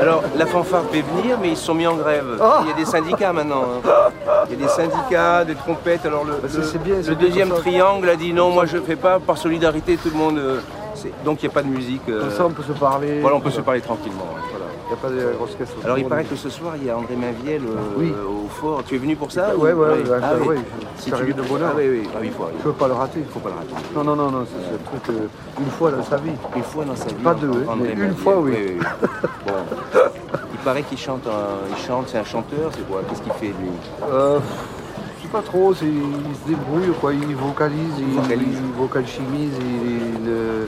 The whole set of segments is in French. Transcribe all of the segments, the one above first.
Alors, la fanfare peut venir, mais ils se sont mis en grève. Ah. Il y a des syndicats maintenant. hein. Il y a des syndicats, des trompettes. Alors, le, Bah, c'est- le- c'est bien, c'est le bien deuxième comme ça. triangle a dit non, moi je fais pas. Par solidarité, tout le monde. euh, c'est- donc, il n'y a pas de musique. euh, Comme ça, on peut se parler. voilà, on peut se parler tranquillement. ouais. Il n'y a pas de grosses caisses. Alors, il paraît que ce soir, il y a André Mainviel euh, Oui. au fort. Tu es venu pour ça Ouais, ou- ouais, ouais, Ah, ouais, oui. ouais, Si c'est tu de bonheur. Ah, oui, oui, ah, oui, il faut ne peux pas le rater. faut pas le rater. Non, non, non, non, c'est un truc euh, une fois dans sa vie. Une fois dans sa vie. Pas deux, hein, mais une fois, oui. Bon. Il paraît qu'il chante, un- il chante, c'est un chanteur, c'est quoi? Qu'est-ce qu'il fait lui? Euh, je sais pas trop, il se débrouille, quoi. il vocalise, il, vocalise. il vocal chimise, il, il, euh,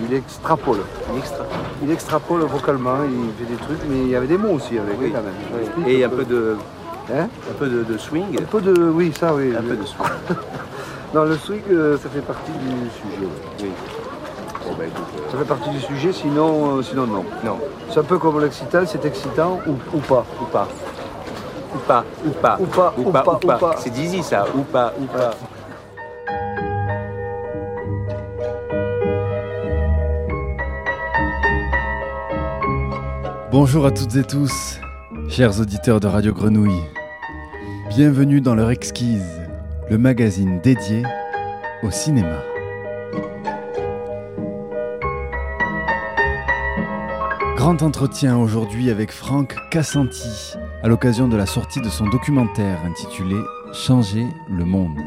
il extrapole. Il extra. Il extrapole vocalement, il fait des trucs, mais il y avait des mots aussi avec Oui. lui quand même. Et un peu de, Hein? un peu de, de swing. Un peu de. Oui, ça, oui. Un peu de swing. Non, le swing, euh, ça fait partie du sujet. Oui. Écoute, euh, Ça fait partie du sujet, sinon, euh, sinon non. non, C'est un peu comme l'excitant, c'est excitant ou, ou pas? ou pas. Ou pas, ou pas. Ou pas, ou ou pas, pas, ou pas. ou pas. C'est Dizzy ça, ou pas, ou pas. Bonjour à toutes et tous, chers auditeurs de Radio Grenouille. Bienvenue dans l'heure exquise, le magazine dédié au cinéma. Grand entretien aujourd'hui avec Franck Cassanti à l'occasion de la sortie de son documentaire intitulé Changer le monde.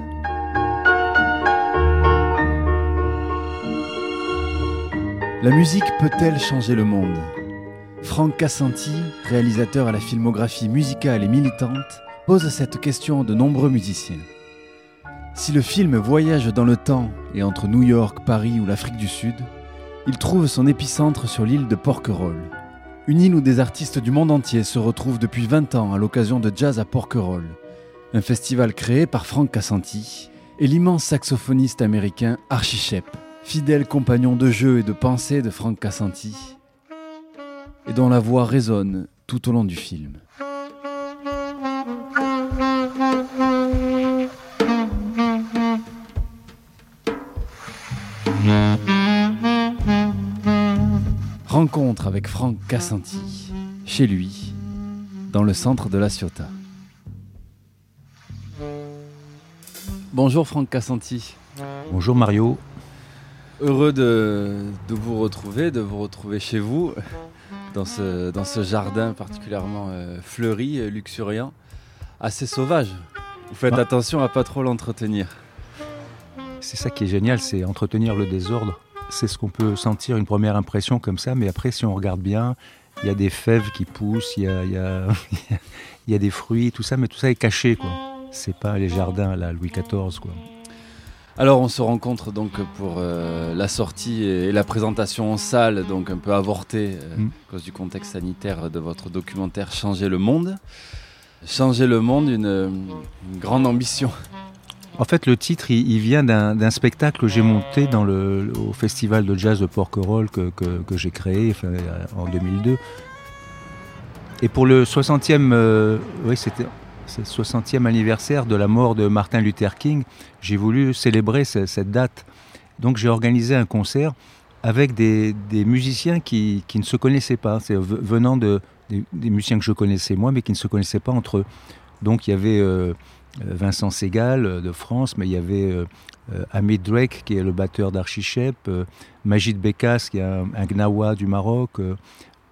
La musique peut-elle changer le monde? Franck Cassanti, réalisateur à la filmographie musicale et militante, pose cette question à de nombreux musiciens. Si le film voyage dans le temps et entre New York, Paris ou l'Afrique du Sud, il trouve son épicentre sur l'île de Porquerolles. Une île où des artistes du monde entier se retrouvent depuis 20 ans à l'occasion de Jazz à Porquerolles, un festival créé par Franck Cassanti et l'immense saxophoniste américain Archie Shepp, fidèle compagnon de jeu et de pensée de Franck Cassanti, et dont la voix résonne tout au long du film. Rencontre avec Franck Cassanti, chez lui, dans le centre de la Ciotat. Bonjour Franck Cassanti. Bonjour Mario. Heureux de, de vous retrouver, de vous retrouver chez vous, dans ce, dans ce jardin particulièrement euh, fleuri, euh, luxuriant, assez sauvage. Vous faites Ah. attention à pas trop l'entretenir. C'est ça qui est génial, c'est entretenir le désordre. C'est ce qu'on peut sentir, une première impression comme ça, mais après, si on regarde bien, il y a des fèves qui poussent, il y a, il y a- il y a des fruits, tout ça, mais tout ça est caché, quoi. C'est pas les jardins, là, Louis XIV, quoi. Alors on se rencontre donc pour euh, la sortie et la présentation en salle, donc un peu avortée euh, Mm. à cause du contexte sanitaire de votre documentaire Changer le monde. Changer le monde, une, une grande ambition. En fait, le titre, il, il vient d'un spectacle que j'ai monté dans le, au festival de jazz de Porquerolles que, que- que j'ai créé enfin, euh, en 2002. Et pour le 60e, euh, oui, c'était c'est le 60e anniversaire de la mort de Martin Luther King, j'ai voulu célébrer ce- cette date. Donc j'ai organisé un concert avec des, musiciens qui, ne se connaissaient pas, venant de, des, musiciens que je connaissais moi, mais qui ne se connaissaient pas entre eux. Donc il y avait euh, Vincent Segal euh, de France, mais il y avait euh, euh, Drake qui est le batteur d'Archie Shepp, euh, Majid Bekas qui est un, Gnawa du Maroc,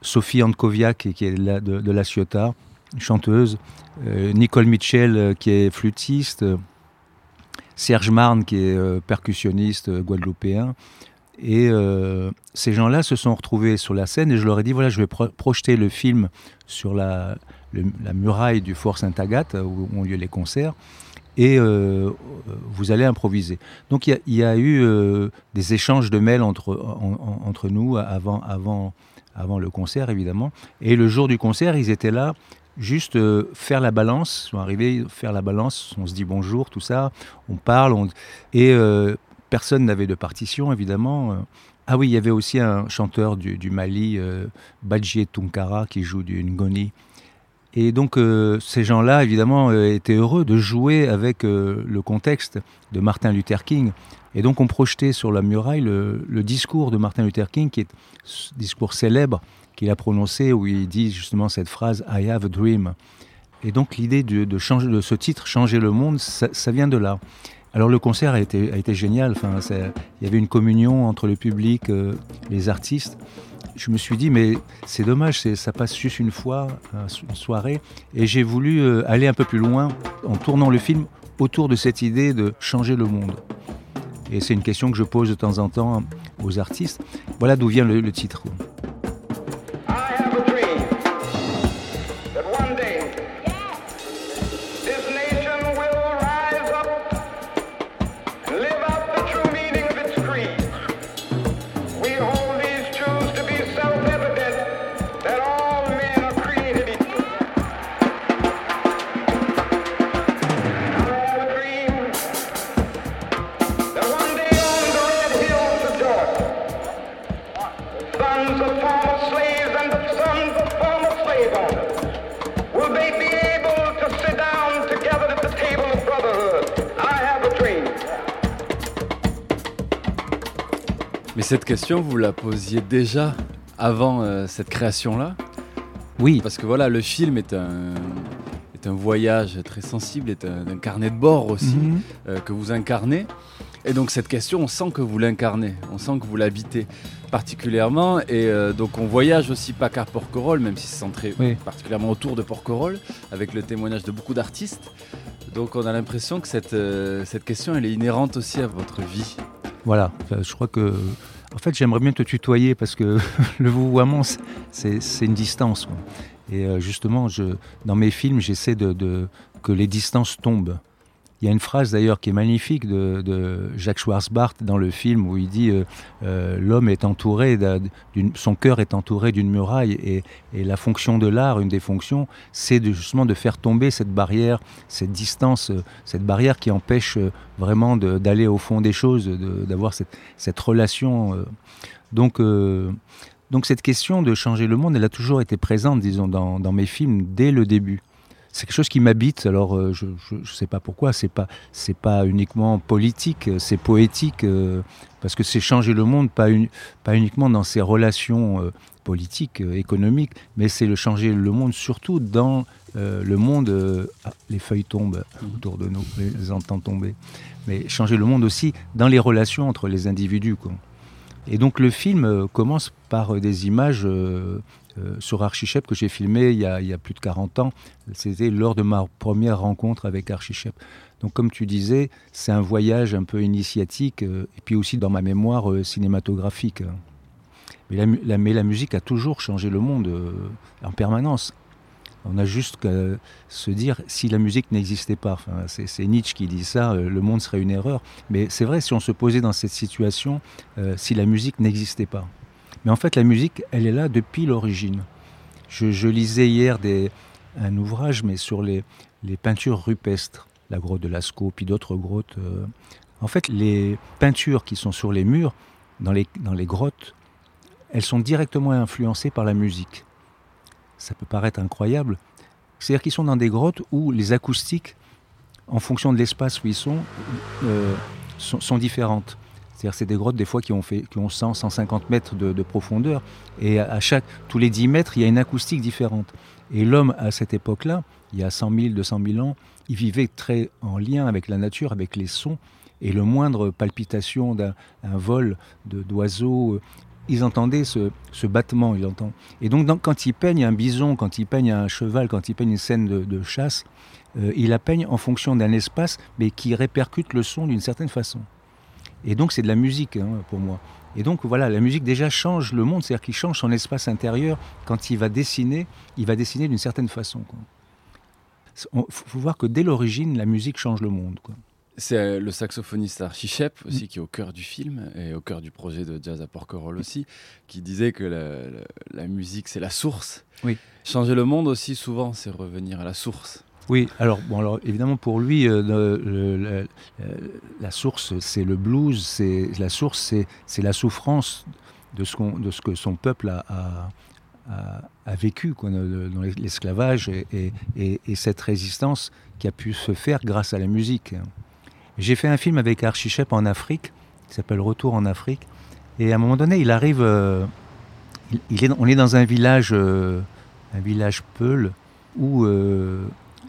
Sophie Ankoviak qui est de, de La Ciotat, chanteuse, euh, Nicole Mitchell euh, qui est flûtiste, euh, Serge Marne qui est percussionniste guadeloupéen. Et ces gens-là se sont retrouvés sur la scène et je leur ai dit voilà, je vais pro- projeter le film sur la, le- la muraille du Fort Sainte-Agathe où ont lieu les concerts et vous allez improviser. Donc il y a- eu des échanges de mails entre, en- en- entre nous avant, avant, avant le concert évidemment. Et le jour du concert, ils étaient là juste euh, faire la balance, arrivés faire la balance, on se dit bonjour, tout ça, on parle, on- et euh, personne n'avait de partition évidemment. Ah oui, il y avait aussi un chanteur du, Mali, euh, Badji Tunkara, qui joue du Ngoni. Et donc euh, ces gens-là, évidemment, euh, étaient heureux de jouer avec euh, le contexte de Martin Luther King. Et donc on projetait sur la muraille le, le discours de Martin Luther King, qui est ce discours célèbre, qu'il a prononcé où il dit justement cette phrase I have a dream. Et donc l'idée de, changer de ce titre, changer le monde, ça, vient de là. Alors le concert a été, a été génial. Enfin, il y avait une communion entre le public, euh, les artistes. Je me suis dit mais c'est dommage, ça passe juste une fois, une soirée. Et j'ai voulu euh, aller un peu plus loin en tournant le film autour de cette idée de changer le monde. Et c'est une question que je pose de temps en temps aux artistes. Voilà d'où vient le titre. Question, vous la posiez déjà avant euh, cette création-là? Oui. Parce que voilà, le film est un, est un voyage très sensible, est un, carnet de bord aussi, mhm. euh, que vous incarnez. Et donc cette question, on sent que vous l'incarnez, on sent que vous l'habitez particulièrement. Et euh, donc on voyage aussi pas qu'à Porquerolles, même si c'est centré particulièrement autour de Porquerolles, avec le témoignage de beaucoup d'artistes. Donc on a l'impression que cette, cette question, elle est inhérente aussi à votre vie. Voilà, je crois que en fait, j'aimerais bien te tutoyer parce que le vouvoiement, c'est une distance. Et euh, justement, dans mes films, j'essaie de, que les distances tombent. Il y a une phrase d'ailleurs qui est magnifique de, Jacques Schwarzbart dans le film où il dit euh, euh, l'homme est entouré, son cœur est entouré d'une muraille et, la fonction de l'art, une des fonctions, c'est justement de faire tomber cette barrière, cette distance, euh, cette barrière qui empêche vraiment d'aller au fond des choses, d'avoir cette, cette, relation. donc donc cette question de changer le monde, elle a toujours été présente, disons, dans mes films dès le début c'est quelque chose qui m'habite. Alors, euh, je ne sais pas pourquoi. C'est pas c'est pas uniquement politique, c'est poétique euh, parce que c'est changer le monde, pas pas uniquement dans ses relations euh, politiques, économiques, mais c'est le changer le monde surtout dans le monde. Ah, les feuilles tombent autour de nous, les entend tomber. Mais changer le monde aussi dans les relations entre les individus. Et donc le film commence par des images euh, sur Archichep que j'ai filmé il y, a, plus de 40 ans. C'était lors de ma première rencontre avec Archichep. Donc comme tu disais, c'est un voyage un peu initiatique euh, et puis aussi dans ma mémoire euh, cinématographique. Mais la, mais la, musique a toujours changé le monde en permanence. On a juste qu'à se dire si la musique n'existait pas. C'est Nietzsche qui dit ça, le monde serait une erreur. Mais c'est vrai si on se posait dans cette situation, si la musique n'existait pas. Mais en fait, la musique, elle est là depuis l'origine. Je, lisais hier un ouvrage, mais sur les, peintures rupestres, la grotte de Lascaux, puis d'autres grottes. Euh. En fait, les peintures qui sont sur les murs, dans les, dans les grottes, elles sont directement influencées par la musique. Ça peut paraître incroyable. C'est-à-dire qu'ils sont dans des grottes où les acoustiques, en fonction de l'espace où ils sont, euh, sont, sont différentes. C'est-à-dire c'est des grottes des fois qui ont, fait, qui ont 100, 150 mètres de, profondeur. Et à chaque, tous les 10 mètres, il y a une acoustique différente. Et l'homme, à cette époque-là, il y a 100 000, 200 000 ans, il vivait très en lien avec la nature, avec les sons. Et le moindre palpitation d'un vol d'oiseaux, euh, ils entendaient ce, battement. Ils entendent. Et donc, quand il peigne un bison, quand il peigne un cheval, quand il peigne une scène de, chasse, euh, il la peigne en fonction d'un espace, mais qui répercute le son d'une certaine façon. Et donc c'est de la musique hein, pour moi. Et donc voilà, la musique déjà change le monde, c'est-à-dire qu'il change son espace intérieur. Quand il va dessiner, il va dessiner d'une certaine façon. Il faut voir que dès l'origine, la musique change le monde. C'est euh, le saxophoniste Archie Shep aussi qui est au cœur du film et au cœur du projet de Jazz à Porquerolles aussi, qui disait que la, la musique c'est la source. Oui. Changer le monde aussi souvent, c'est revenir à la source. Oui, alors, bon, alors évidemment pour lui, euh, la source c'est le blues, c'est la source c'est la souffrance de ce, de ce que son peuple a, a, vécu dans l'esclavage et, et, cette résistance qui a pu se faire grâce à la musique. J'ai fait un film avec Archie Shep en Afrique, qui s'appelle Retour en Afrique, et à un moment donné il arrive, euh, on est dans un village, euh, un village Peul, où euh,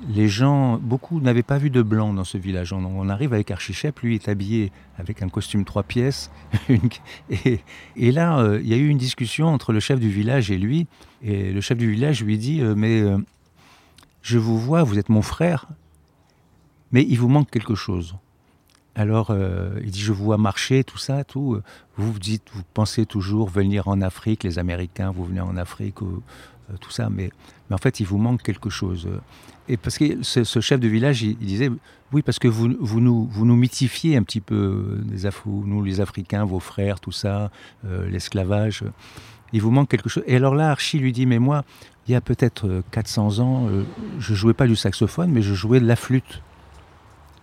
les gens, beaucoup n'avaient pas vu de blanc dans ce village. On, arrive avec Archichep, lui est habillé avec un costume trois pièces. et, là, euh, il y a eu une discussion entre le chef du village et lui. Et le chef du village lui dit euh, Mais euh, je vous vois, vous êtes mon frère, mais il vous manque quelque chose. Alors, il dit, je vous vois marcher, tout ça, tout. Vous dites, vous pensez toujours venir en Afrique, les Américains, vous venez en Afrique, ou, tout ça, mais en fait, il vous manque quelque chose. Et parce que ce, chef de village, il, disait, oui, parce que vous, vous, nous, vous nous mythifiez un petit peu, euh, nous les Africains, vos frères, tout ça, euh, l'esclavage. Il vous manque quelque chose. Et alors là, Archie lui dit, mais moi, il y a peut-être euh, 400 ans, euh, je jouais pas du saxophone, mais je jouais de la flûte.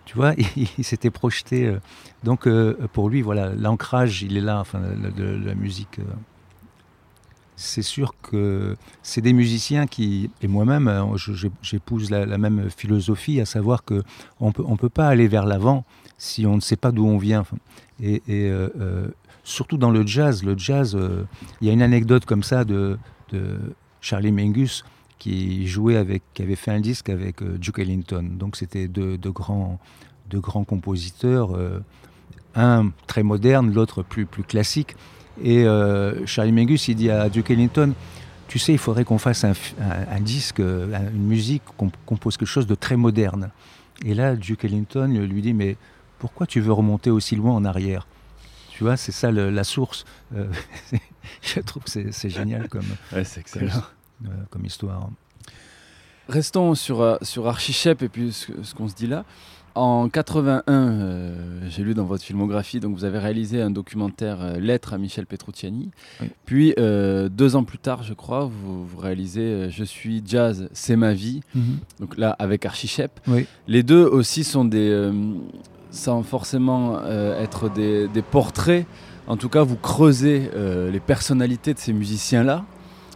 Tu vois, il, s'était projeté. euh, donc euh, pour lui, voilà, l'ancrage, il est là, enfin, de la musique. C'est sûr que c'est des musiciens qui, et moi-même, euh, j'épouse la, même philosophie, à savoir que on peut, on peut pas aller vers l'avant si on ne sait pas d'où on vient. Et, euh, euh, surtout dans le jazz, le jazz, il y a une anecdote comme ça de, Charlie Mingus qui jouait avec, qui avait fait un disque avec Duke Ellington. Donc c'était deux, grands, grands compositeurs, un très moderne, l'autre plus, plus classique. Et euh, Charlie Mingus, il dit à Duke Ellington, tu sais, il faudrait qu'on fasse un, f- un- un disque, euh, un- une musique, qu'on compose quelque chose de très moderne. Et là, Duke Ellington lui dit, mais pourquoi tu veux remonter aussi loin en arrière? Tu vois, c'est ça le- la source. Euh, je trouve que c'est génial comme, Ouais, comme, euh, comme histoire. Restons sur, sur Archichep et puis ce, ce qu'on se dit là. En 81, euh, j'ai lu dans votre filmographie, donc vous avez réalisé un documentaire euh, Lettre à Michel Petrucciani. Oui. Puis euh, deux ans plus tard, je crois, vous, vous réalisez euh, Je suis jazz, c'est ma vie. Donc là, avec Archichep. Oui. Les deux aussi sont des, euh, sans forcément être des, des portraits. En tout cas, vous creusez les personnalités de ces musiciens-là.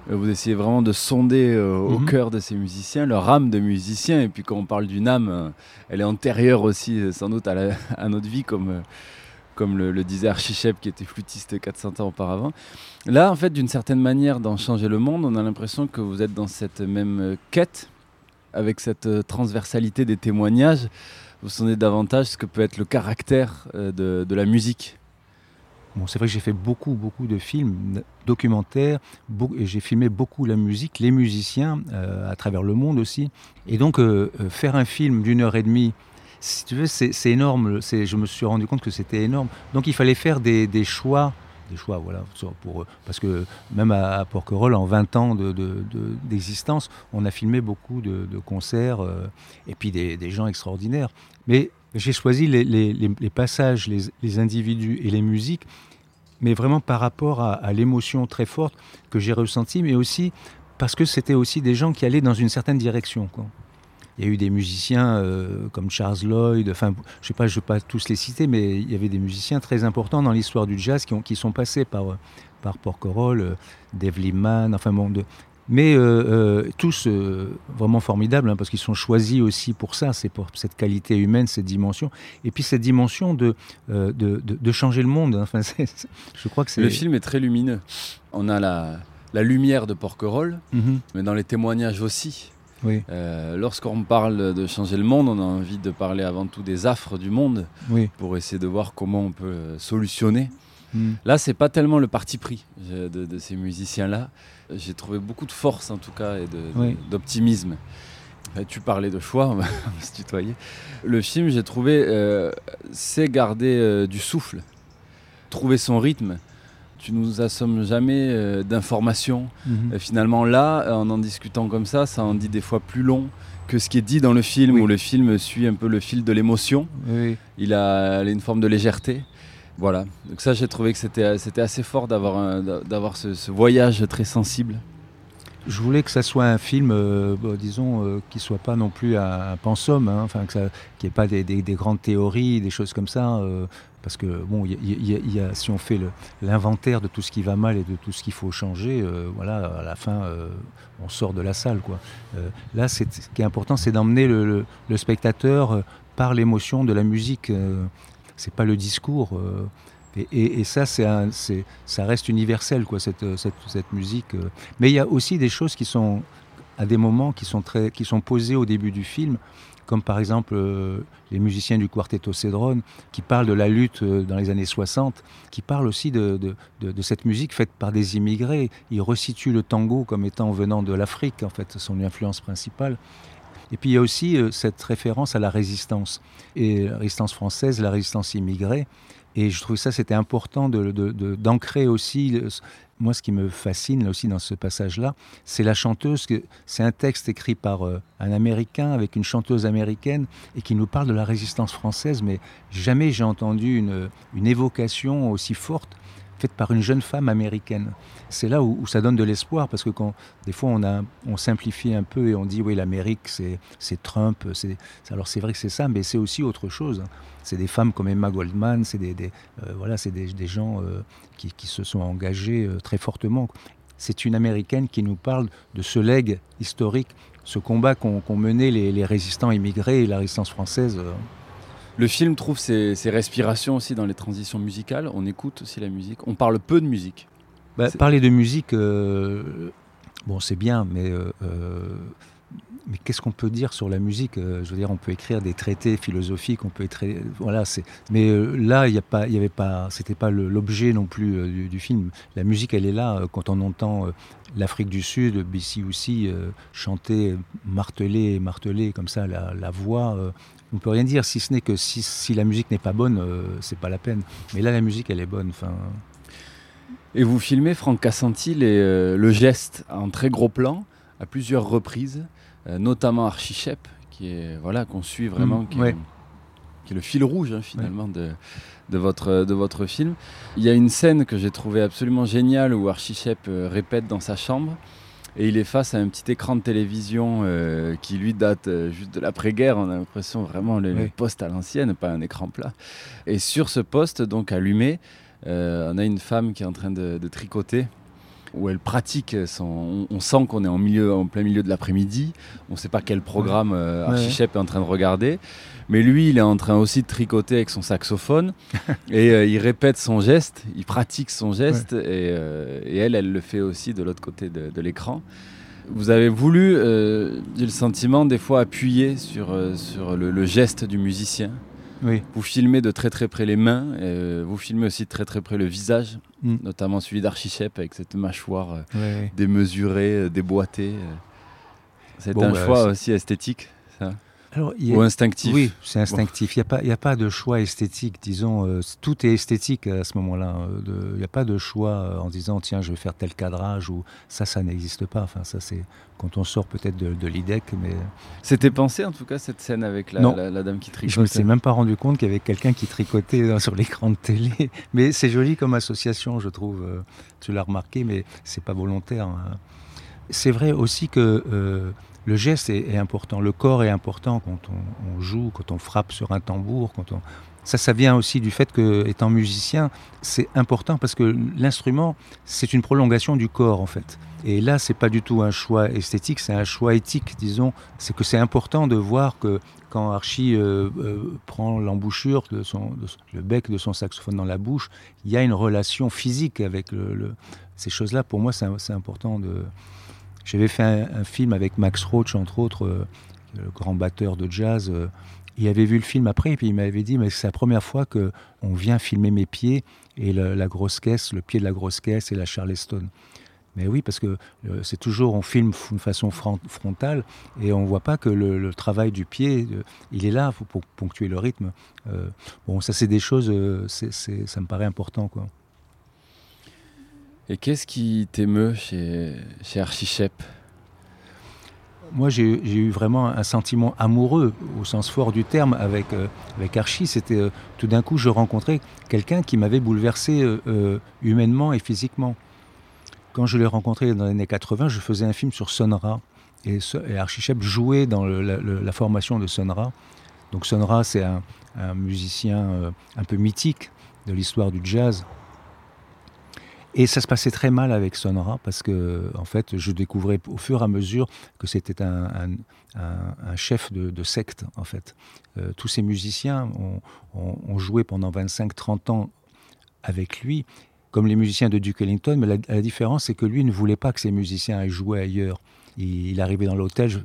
Euh, Vous essayez vraiment de sonder euh, au Mhm. cœur de ces musiciens, leur âme de musicien. Et puis quand on parle d'une âme, euh, elle est antérieure aussi sans doute à, la- à notre vie, comme, euh, comme le, le disait Archichep qui était flûtiste 400 ans auparavant. Là, en fait, d'une certaine manière, dans Changer le monde, on a l'impression que vous êtes dans cette même quête, avec cette transversalité des témoignages. Vous sondez davantage ce que peut être le caractère de, de la musique. C'est vrai que j'ai fait beaucoup, beaucoup de films documentaires, j'ai filmé beaucoup la musique, les musiciens euh, à travers le monde aussi. Et donc, euh, euh, faire un film d'une heure et demie, si tu veux, c'est énorme. Je me suis rendu compte que c'était énorme. Donc, il fallait faire des, choix. Des choix, voilà, pour, parce que même à, Porquerolles, en 20 ans de- de- de- d'existence, on a filmé beaucoup de, concerts et puis des, des gens extraordinaires. Mais j'ai choisi les, passages, les, individus et les musiques mais vraiment par rapport à, l'émotion très forte que j'ai ressentie, mais aussi parce que c'était aussi des gens qui allaient dans une certaine direction. Il y a eu des musiciens euh, comme Charles Lloyd, enfin, je sais pas, je ne vais pas tous les citer, mais il y avait des musiciens très importants dans l'histoire du jazz qui, ont, qui sont passés par, par Porquerolles, euh, Dave Liebman, enfin bon, mais euh, euh, tous euh, vraiment formidables, hein, parce qu'ils sont choisis aussi pour ça, c'est pour cette qualité humaine, cette dimension, et puis cette dimension de, euh, de, de- de changer le monde. hein. Enfin, c'est- c'est- je crois que c'est... Le film est très lumineux. On a la, la lumière de Porquerolles, Mhm. mais dans les témoignages aussi. Oui, Lorsqu'on parle de changer le monde, on a envie de parler avant tout des affres du monde oui. pour essayer de voir comment on peut solutionner. Mhm. Là, c'est pas tellement le parti pris de, de ces musiciens-là. J'ai trouvé beaucoup de force en tout cas et Oui. d'optimisme. Tu parlais de choix, on va se tutoyer. Le film, j'ai trouvé, euh, c'est garder euh, du souffle, trouver son rythme. Tu nous assommes jamais euh, d'informations. Mhm. Finalement, là, en en discutant comme ça, ça en dit des fois plus long que ce qui est dit dans le film, Oui. où le film suit un peu le fil de l'émotion. Oui. Il a une forme de légèreté. Voilà. Donc ça, j'ai trouvé que c'était assez fort d'avoir ce, voyage très sensible. Je voulais que ça soit un film, euh, bah, disons, euh, qui soit pas non plus un, un pensum, hein, enfin, n'y pas des, des- des grandes théories, des choses comme ça, euh, parce que bon, si on fait l'inventaire de tout ce qui va mal et de tout ce qu'il faut changer, euh, voilà, à la fin, on sort de la salle, là, ce qui est important, c'est d'emmener le, spectateur par l'émotion de la musique. Euh, c'est pas le discours. euh, Et, ça, c'est ça reste universel, quoi, cette, cette, musique. Mais il y a aussi des choses qui sont, à des moments, qui sont, très, qui sont posées au début du film, comme par exemple euh, les musiciens du Quartetto Cedron, qui parlent de la lutte euh, dans les années 60, qui parlent aussi de, cette musique faite par des immigrés. Ils resituent le tango comme étant venant de l'Afrique, en fait, son influence principale. Et puis il y a aussi euh, cette référence à la résistance, et la résistance française, la résistance immigrée. Et je trouve ça, c'était important d'ancrer de, aussi. Moi, ce qui me fascine aussi dans ce passage-là, c'est la chanteuse. C'est un texte écrit par euh, un Américain avec une chanteuse américaine et qui nous parle de la résistance française. Mais jamais j'ai entendu une, une évocation aussi forte faite par une jeune femme américaine. C'est là où, ça donne de l'espoir, parce que quand, des fois on, simplifie un peu et on dit oui l'Amérique c'est Trump, alors c'est vrai que c'est ça, mais c'est aussi autre chose. C'est des femmes comme Emma Goldman, c'est des, euh, voilà, des, des, gens euh, qui, se sont engagés euh, très fortement. C'est une américaine qui nous parle de ce legs historique, ce combat qu'ont mené les, résistants immigrés et la résistance française. Le film trouve ses, respirations aussi dans les transitions musicales. On écoute aussi la musique. On parle peu de musique. Bah, parler de musique, euh, bon, c'est bien, mais, euh, euh, mais qu'est-ce qu'on peut dire sur la musique Je veux dire, on peut écrire des traités philosophiques, on peut écrire, voilà, c'est. Mais là, il y a pas, il y avait pas, c'était pas l'objet non plus du, film. La musique, elle est là quand on entend l'Afrique du Sud, BC aussi, chanter, marteler, marteler comme ça la, la voix on peut rien dire si ce n'est que si, la musique n'est pas bonne, c'est pas la peine. Mais là, la musique, elle est bonne. Enfin. Et vous filmez Franck Cassanti euh, le geste en très gros plan à plusieurs reprises, euh, notamment Archichep, qui est voilà qu'on suit vraiment, mm, qui, est, le fil rouge hein, finalement de, de votre, de votre film. Il y a une scène que j'ai trouvée absolument géniale où Archichep répète dans sa chambre et il est face à un petit écran de télévision euh, qui lui date euh, juste de l'après-guerre. On a l'impression vraiment le, poste à l'ancienne, pas un écran plat. Et sur ce poste, donc allumé, euh, on a une femme qui est en train de, tricoter où elle pratique son. On, sent qu'on est en, milieu, en plein milieu de l'après-midi. On ne sait pas quel programme Archichep est en train de regarder. Mais lui, il est en train aussi de tricoter avec son saxophone et euh, il répète son geste, il pratique son geste euh, et, elle, elle le fait aussi de l'autre côté de, l'écran. Vous avez voulu, euh, j'ai le sentiment, des fois appuyer sur, sur le, geste du musicien? Oui. Vous filmez de très très près les mains, vous filmez aussi de très très près le visage, mm. notamment celui d'Archichep avec cette mâchoire démesurée, déboîtée. C'est un bah, choix aussi esthétique, ça ou instinctif Oui, c'est instinctif. Il n'y a, a, pas de choix esthétique, disons. Euh, tout est esthétique à ce moment-là. Il n'y a pas de choix euh, en disant, tiens, je vais faire tel cadrage, ou ça, ça n'existe pas. Enfin, ça, c'est quand on sort peut-être de, l'IDEC. Mais... C'était pensé, en tout cas, cette scène avec la, la, dame qui tricotait Je ne me suis même pas rendu compte qu'il y avait quelqu'un qui tricotait sur l'écran de télé. Mais c'est joli comme association, je trouve. Euh, tu l'as remarqué, mais c'est pas volontaire. Hein. C'est vrai aussi que le geste est, important, le corps est important quand on, joue, quand on frappe sur un tambour, quand on... Ça, ça vient aussi du fait que, étant musicien, c'est important parce que l'instrument, c'est une prolongation du corps, en fait. Et là, c'est pas du tout un choix esthétique, c'est un choix éthique, disons. C'est que c'est important de voir que quand Archie euh, euh, prend l'embouchure de son, le bec de son saxophone dans la bouche, il y a une relation physique avec ces choses-là. Pour moi, c'est important de j'avais fait un, film avec Max Roach, entre autres, euh, le grand batteur de jazz. Euh, il avait vu le film après et puis il m'avait dit mais c'est la première fois que on vient filmer mes pieds et la grosse caisse, le pied de la grosse caisse et la Charleston. Mais oui, parce que euh, c'est toujours, on filme de façon frontale et on ne voit pas que le, travail du pied, il est là pour ponctuer le rythme. bon, ça c'est des choses, ça me paraît important. quoi. Et qu'est-ce qui t'émeut chez, chez Archichep? Moi, j'ai eu vraiment un sentiment amoureux, au sens fort du terme, avec, euh, Archie. C'était euh, tout d'un coup, je rencontrais quelqu'un qui m'avait bouleversé euh, humainement et physiquement. Quand je l'ai rencontré dans les années 80, je faisais un film sur Sonra. Et, et Archichep jouait dans la, formation de Sonra. Donc Sonra, c'est un, musicien un peu mythique de l'histoire du jazz. Et ça se passait très mal avec Sonora parce que, en fait, je découvrais au fur et à mesure que c'était un, chef de, secte, en fait. Euh, tous ces musiciens ont, joué pendant 25-30 ans avec lui, comme les musiciens de Duke Ellington, mais la, différence, c'est que lui ne voulait pas que ses musiciens aillent jouer ailleurs. Il, arrivait dans l'hôtel,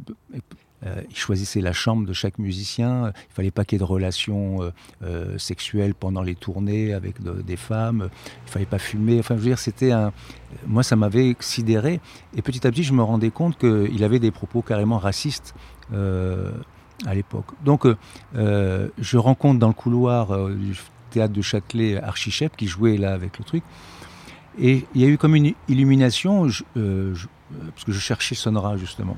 euh, il choisissait la chambre de chaque musicien. Il fallait pas qu'il y ait de relations euh, euh, sexuelles pendant les tournées avec des femmes. Il fallait pas fumer. Enfin, je veux dire, c'était un. Moi, ça m'avait sidéré. Et petit à petit, je me rendais compte qu'il avait des propos carrément racistes à l'époque. Donc, je rencontre dans le couloir du théâtre de Châtelet Archichep qui jouait là avec le truc. Et il y a eu comme une illumination, parce que je cherchais Sonora justement.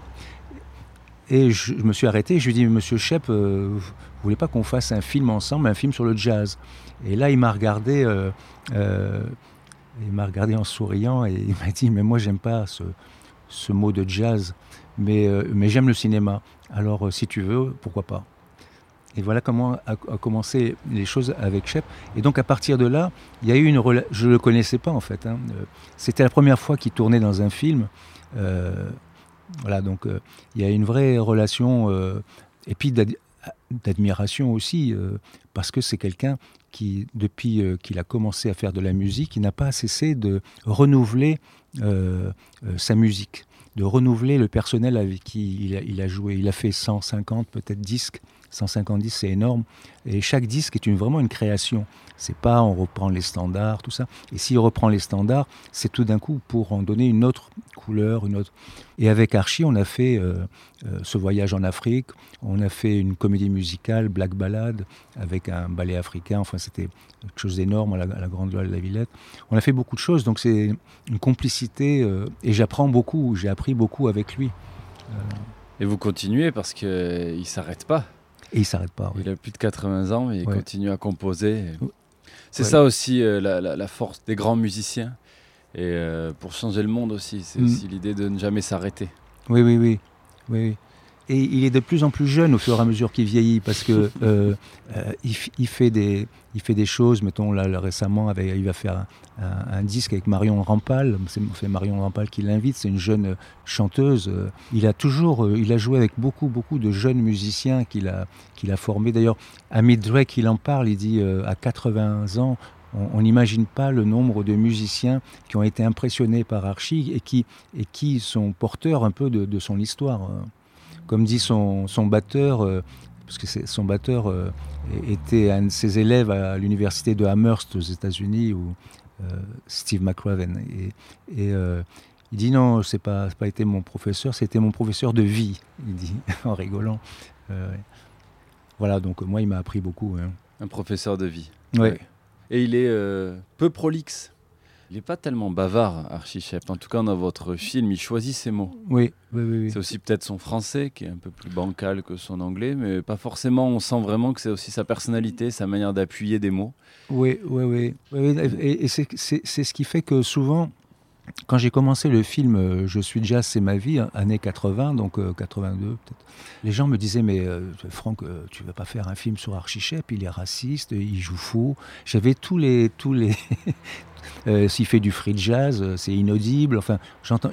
Et je, me suis arrêté je lui ai dit, Monsieur Shep, euh, vous voulez pas qu'on fasse un film ensemble, un film sur le jazz? Et là, il m'a regardé, euh, euh, il m'a regardé en souriant et il m'a dit, mais moi, j'aime pas ce, ce, mot de jazz, mais, mais j'aime le cinéma. Alors, si tu veux, pourquoi pas? Et voilà comment a, commencé les choses avec Shep. Et donc à partir de là, il y a eu une relation. Je le connaissais pas en fait. Hein. C'était la première fois qu'il tournait dans un film. Voilà, donc euh, il y a une vraie relation, euh, et puis d'admiration aussi, euh, parce que c'est quelqu'un qui, depuis qu'il a commencé à faire de la musique, il n'a pas cessé de renouveler sa musique, de renouveler le personnel avec qui il a, il a joué. Il a fait 150 peut-être disques 150 c'est énorme. Et chaque disque est une, vraiment une création. C'est pas on reprend les standards, tout ça. Et s'il reprend les standards, c'est tout d'un coup pour en donner une autre couleur, une autre. Et avec Archie, on a fait euh, euh, ce voyage en Afrique. On a fait une comédie musicale, Black Ballad, avec un ballet africain. Enfin, c'était quelque chose d'énorme à, la, Grande Loire de la Villette. On a fait beaucoup de choses. Donc c'est une complicité. Euh, et j'apprends beaucoup. J'ai appris beaucoup avec lui. Et vous continuez parce qu'il ne s'arrête pas. Et il s'arrête pas. Il a plus de 80 ans, mais il continue à composer. C'est ça aussi euh, la, force des grands musiciens. Et euh, pour changer le monde aussi, c'est mm. aussi l'idée de ne jamais s'arrêter. Oui, oui, oui. oui. Et il est de plus en plus jeune au fur et à mesure qu'il vieillit parce que euh, euh, il, fait des, il fait des choses. Mettons là, récemment, avec, il va faire un, disque avec Marion Rampal. C'est Marion Rampal qui l'invite. C'est une jeune chanteuse. Il a toujours, il a joué avec beaucoup, beaucoup de jeunes musiciens qu'il a, qu'il a formés. D'ailleurs, Amit Drake, il en parle. Il dit euh, à 80 ans, on n'imagine pas le nombre de musiciens qui ont été impressionnés par Archie et qui, et qui sont porteurs un peu de, de son histoire comme dit son, batteur, euh, parce que son batteur euh, était un de ses élèves à l'université de Amherst aux États-Unis, ou euh, Steve McRaven. Et, il dit non, c'est pas, pas été mon professeur, c'était mon professeur de vie, il dit en rigolant. voilà, donc moi, il m'a appris beaucoup. Hein. Un professeur de vie. Oui. Et il est peu prolixe. Il n'est pas tellement bavard, Archichep. En tout cas, dans votre film, il choisit ses mots. Oui, oui, oui. C'est aussi peut-être son français qui est un peu plus bancal que son anglais, mais pas forcément. On sent vraiment que c'est aussi sa personnalité, sa manière d'appuyer des mots. Oui, oui, oui. Et, c'est ce qui fait que souvent, quand j'ai commencé le film euh, Je suis jazz, c'est ma vie, hein, année 80, donc 82 euh, peut-être, les gens me disaient Mais euh, Franck, tu vas pas faire un film sur Archichep, il est raciste, il joue faux. J'avais tous les, tous les, euh, s'il fait du free jazz, euh, c'est inaudible. Enfin,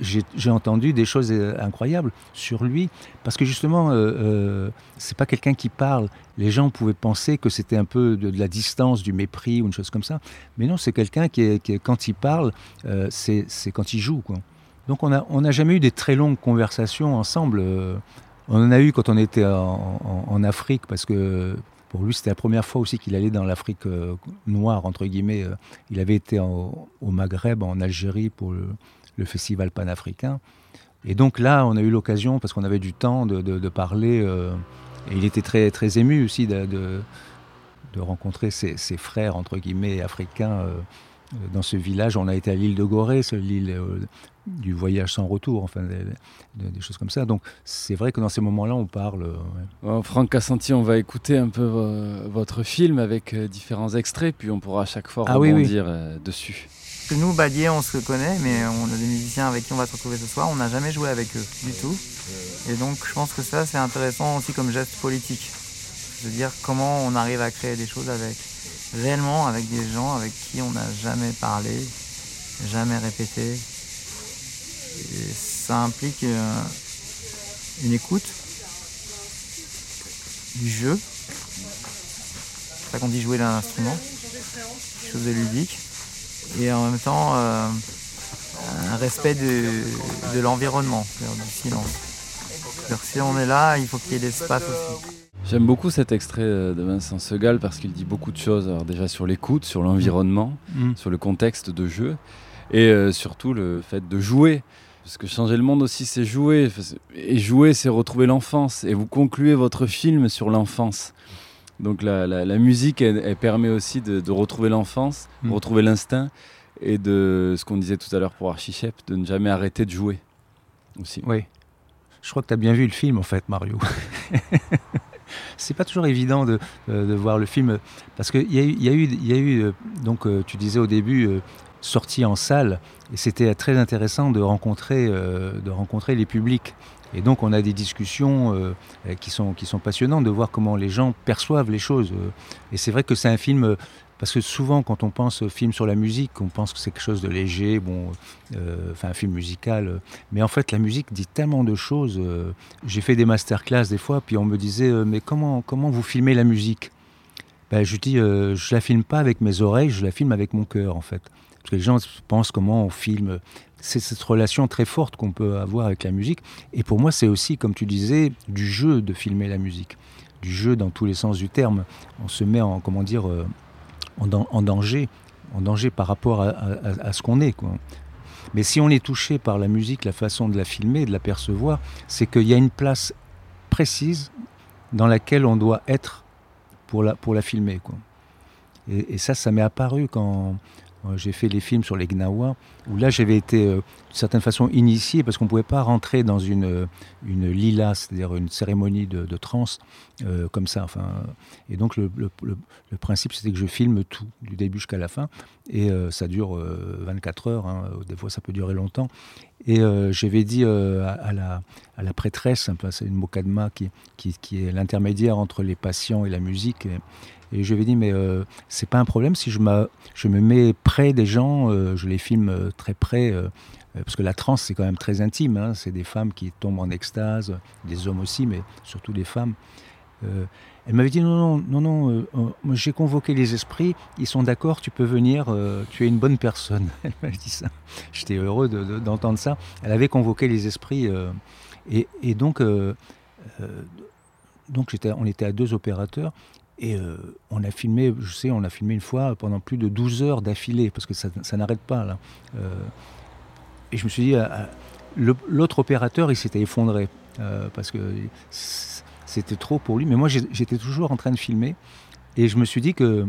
j'ai entendu des choses euh, incroyables sur lui parce que justement, euh, c'est pas quelqu'un qui parle. Les gens pouvaient penser que c'était un peu de, la distance, du mépris ou une chose comme ça. Mais non, c'est quelqu'un qui, quand il parle, c'est quand il joue. Donc on n'a jamais eu des très longues conversations ensemble. On en a eu quand on était en Afrique parce que pour lui, c'était la première fois aussi qu'il allait dans l'Afrique euh, noire, entre guillemets. Euh, il avait été au Maghreb, en Algérie, pour le, festival panafricain. Et donc là, on a eu l'occasion, parce qu'on avait du temps, de, parler. Euh, et il était très, très ému aussi de, de rencontrer ses, frères, entre guillemets, africains dans ce village. On a été à l'île de Gorée, l'île du voyage sans retour, enfin des, choses comme ça. Donc c'est vrai que dans ces moments-là, on parle. Euh, Franck Cassanti, on va écouter un peu euh, votre film avec euh, différents extraits, puis on pourra à chaque fois ah rebondir dessus. Que nous, Badier, on se connaît, mais on a des musiciens avec qui on va se retrouver ce soir. On n'a jamais joué avec eux du tout. Et donc je pense que ça, c'est intéressant aussi comme geste politique. De dire comment on arrive à créer des choses avec réellement avec des gens avec qui on n'a jamais parlé, jamais répété, ça implique euh, une écoute du jeu. C'est ça qu'on dit jouer d'un instrument, quelque chose de ludique. et en même temps euh, un respect de, l'environnement, du silence. si on est là, il faut qu'il y ait l'espace aussi. J'aime beaucoup cet extrait de Vincent Segal parce qu'il dit beaucoup de choses. Alors déjà sur l'écoute, sur l'environnement, mm. sur le contexte de jeu et euh, surtout le fait de jouer. Parce que changer le monde aussi, c'est jouer. Et jouer, c'est retrouver l'enfance. Et vous concluez votre film sur l'enfance. Donc la, musique, elle, permet aussi de, retrouver l'enfance, mm. retrouver l'instinct et de ce qu'on disait tout à l'heure pour Archichep, de ne jamais arrêter de jouer aussi. Oui. Je crois que tu as bien vu le film en fait, Mario. c'est pas toujours évident de, euh, voir le film parce qu'il y, y, a eu, y a eu euh, donc euh, tu disais au début sortie en salle et c'était très intéressant de rencontrer, de rencontrer les publics. Et donc on a des discussions qui, sont, qui sont passionnantes de voir comment les gens perçoivent les choses. Et c'est vrai que c'est un film parce que souvent, quand on pense au film sur la musique, on pense que c'est quelque chose de léger, bon, euh, enfin un film musical. Mais en fait, la musique dit tellement de choses. Euh, j'ai fait des masterclass des fois, puis on me disait, euh, mais comment, comment vous filmez la musique? Ben, Je dis, je la filme pas avec mes oreilles, je la filme avec mon cœur, en fait. Parce que les gens pensent comment on filme. C'est cette relation très forte qu'on peut avoir avec la musique. Et pour moi, c'est aussi, comme tu disais, du jeu de filmer la musique. Du jeu dans tous les sens du terme. On se met en, comment dire en, danger, en danger par rapport à, ce qu'on est. Mais si on est touché par la musique, la façon de la filmer, de la percevoir, c'est qu'il y a une place précise dans laquelle on doit être pour la, pour la filmer. Et, ça, ça m'est apparu quand, euh, j'ai fait les films sur les Gnawa, où là j'avais été euh, d'une certaine façon initié parce qu'on ne pouvait pas rentrer dans une, euh, une lila, c'est-à-dire une cérémonie de, de trance comme ça. Enfin, et donc le, principe c'était que je filme tout, du début jusqu'à la fin, et ça dure 24 heures, hein, des fois ça peut durer longtemps. Et j'avais dit à, la, à la prêtresse, c'est une mokadma qui, qui, est l'intermédiaire entre les patients et la musique. Je lui ai dit, mais euh, c'est pas un problème si je, je me mets près des gens, euh, je les filme euh, très près, parce que la transe, c'est quand même très intime. Hein. c'est des femmes qui tombent en extase, des hommes aussi, mais surtout des femmes. elle m'avait dit, non, non, non, non, j'ai convoqué les esprits, ils sont d'accord, tu peux venir, tu es une bonne personne. Elle m'avait dit ça. J'étais heureux d'entendre ça. Elle avait convoqué les esprits. Et, et, donc, donc on était à deux opérateurs. Et euh, on a filmé, je sais, on a filmé une fois pendant plus de 12 heures d'affilée, parce que ça, n'arrête pas là. Euh, et je me suis dit, euh, l'autre opérateur, il s'était effondré, parce que c'était trop pour lui. Mais moi, j'étais toujours en train de filmer, et je me suis dit que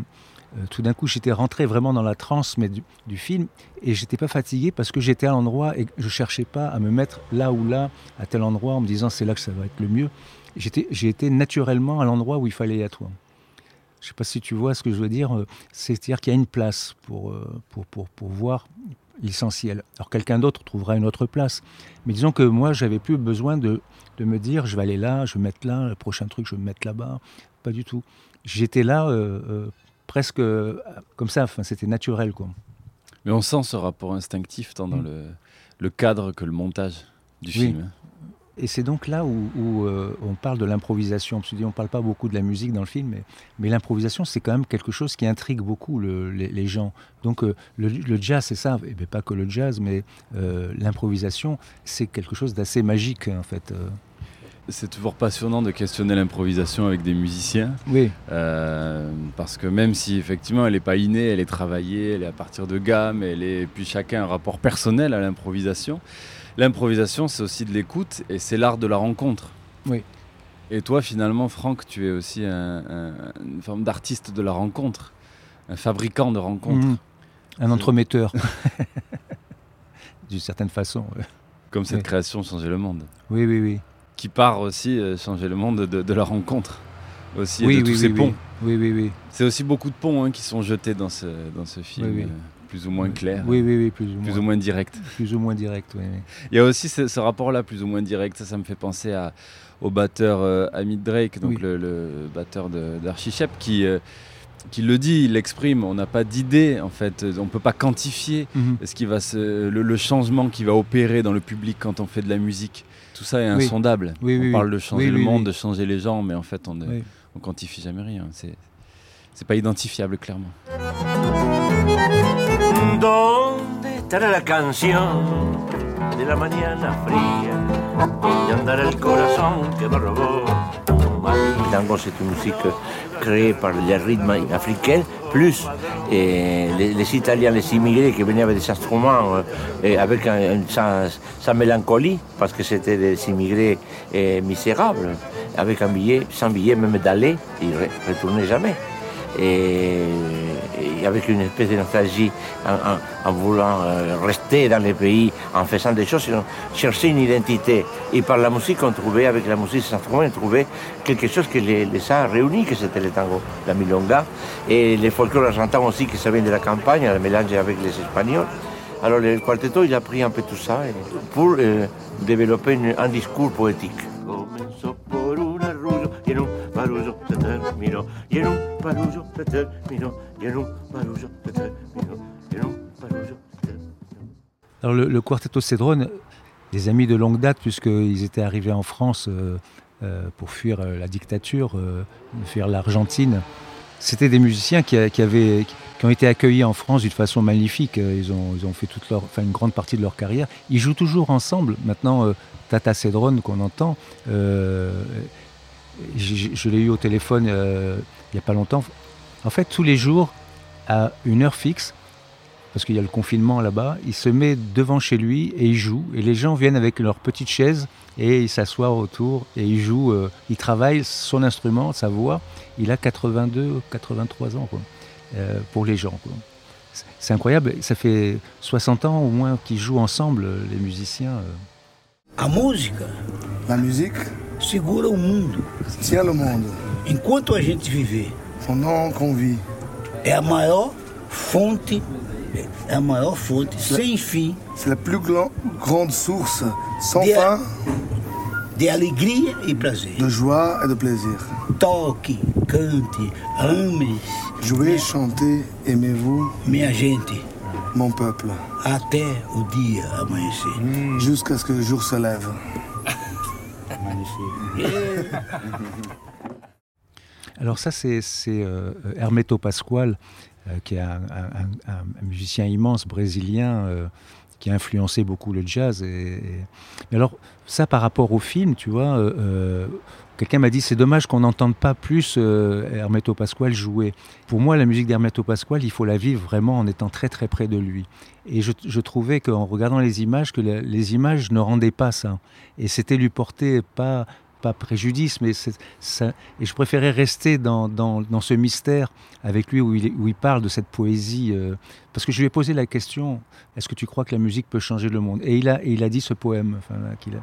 tout d'un coup, j'étais rentré vraiment dans la transe du, film, et j'étais pas fatigué parce que j'étais à l'endroit et je cherchais pas à me mettre là ou là, à tel endroit, en me disant c'est là que ça va être le mieux. J'ai été naturellement à l'endroit où il fallait être. Je ne sais pas si tu vois ce que je veux dire. Euh, c'est-à-dire qu'il y a une place pour, euh, pour, pour, pour voir l'essentiel. Alors quelqu'un d'autre trouvera une autre place. Mais disons que moi, j'avais plus besoin de, de, me dire, je vais aller là, je vais me mettre là, le prochain truc, je vais me mettre là-bas. Pas du tout. J'étais là euh, presque comme ça, enfin, c'était naturel. Quoi. Mais on sent ce rapport instinctif tant dans mm. le, le, cadre que le montage du film. Et c'est donc là où, euh, on parle de l'improvisation. On ne parle pas beaucoup de la musique dans le film, mais, l'improvisation, c'est quand même quelque chose qui intrigue beaucoup les, gens. Donc euh, le, jazz, c'est ça, et pas que le jazz, mais euh, l'improvisation, c'est quelque chose d'assez magique, en fait. C'est toujours passionnant de questionner l'improvisation avec des musiciens. Oui. parce que même si effectivement elle n'est pas innée, elle est travaillée, elle est à partir de gamme, elle est, puis chacun a un rapport personnel à l'improvisation. L'improvisation, c'est aussi de l'écoute et c'est l'art de la rencontre. Oui. Et toi, finalement, Franck, tu es aussi une forme d'artiste de la rencontre, un fabricant de rencontres. Mmh. Un entremetteur, d'une certaine façon. Comme cette création Changer le monde. Oui, oui, oui. Qui part aussi, euh, Changer le monde, de, la rencontre. Aussi, oui, de tous ces ponts. Oui, oui, oui. C'est aussi beaucoup de ponts hein, qui sont jetés dans ce, dans ce film. Oui, oui. Euh plus ou moins clair. Oui, oui, oui, plus ou, plus moins. ou moins direct. Plus ou moins direct, oui. Il y a aussi ce, rapport-là, plus ou moins direct. Ça, ça me fait penser à, au batteur euh, Amit Drake, donc le, batteur d'Archichep, qui, euh, qui le dit, il l'exprime. On n'a pas d'idée, en fait. On ne peut pas quantifier mhm. ce qui va se, le, changement qui va opérer dans le public quand on fait de la musique. Tout ça est insondable. on parle de changer le monde, de changer les gens, mais en fait, on ne on quantifie jamais rien. C'est c'est pas identifiable clairement. ¿Dónde la de la mañana que me robó? Le tango, c'est une musique créée par les rythmes africains, plus les, Italiens, les immigrés qui venaient avec des instruments et avec un, sa, sa, mélancolie, parce que c'était des immigrés et misérables, avec un billet, sans billet même d'aller, ils ne retournaient jamais. Et, et, avec une espèce de nostalgie en, en, en voulant euh, rester dans les pays, en faisant des choses, chercher une identité. Et par la musique, on trouvait, avec la musique, on trouvait quelque chose qui les, les a réunis, que c'était le tango, la milonga, et les folklore argentins aussi, qui ça vient de la campagne, le mélange avec les Espagnols. Alors le quartetto, il a pris un peu tout ça pour euh, développer une, un discours poétique. Alors le, le Quartetto Cédrone, des amis de longue date, puisqu'ils étaient arrivés en France euh, euh, pour fuir euh, la dictature, fuir l'Argentine. C'était des musiciens qui, avaient, qui ont été accueillis en France d'une façon magnifique. Ils ont, fait toute leur, enfin, une grande partie de leur carrière. Ils jouent toujours ensemble. Maintenant, Tata Cédrone qu'on entend, je, l'ai eu au téléphone il n'y a pas longtemps. En fait, tous les jours, à une heure fixe, parce qu'il y a le confinement là-bas, il se met devant chez lui et il joue. Et les gens viennent avec leur petite chaise et ils s'assoient autour et il joue. Euh, il travaille son instrument, sa voix. Il a 82, 83 ans euh, pour les gens. C'est incroyable. Ça fait 60 ans au moins qu'ils jouent ensemble, les musiciens. A música. La musique. Segura o mundo. Tient le monde. Enquanto a gente viver. Pendant qu'on vit. É a maior fonte é a maior fonte sem fim. C'est la plus grande source sans de, fin de alegria e prazer. De joie et de plaisir. Toque, cante, ame. Jouez, chantez, aimez-vous. Minha gente. Mon peuple. Até o dia amanhecer. Mmh. Jusqu'à ce que le jour se lève. Alors ça, c'est euh, Hermeto Pasquale, euh, qui est un, un, un, un, musicien immense brésilien euh, qui a influencé beaucoup le jazz. Et, et... Mais alors, ça par rapport au film, tu vois, euh, quelqu'un m'a dit c'est dommage qu'on n'entende pas plus euh, Hermeto Pasquale jouer. Pour moi, la musique d'Hermeto Pasquale, il faut la vivre vraiment en étant très très près de lui. Et je, je trouvais qu'en regardant les images, que les images ne rendaient pas ça. Et c'était lui porter pas pas préjudice, mais ça, et je préférais rester dans, dans, dans, ce mystère avec lui où il, où il parle de cette poésie, euh, parce que je lui ai posé la question est-ce que tu crois que la musique peut changer le monde? Et il a, et il a dit ce poème. Enfin, qu'il a,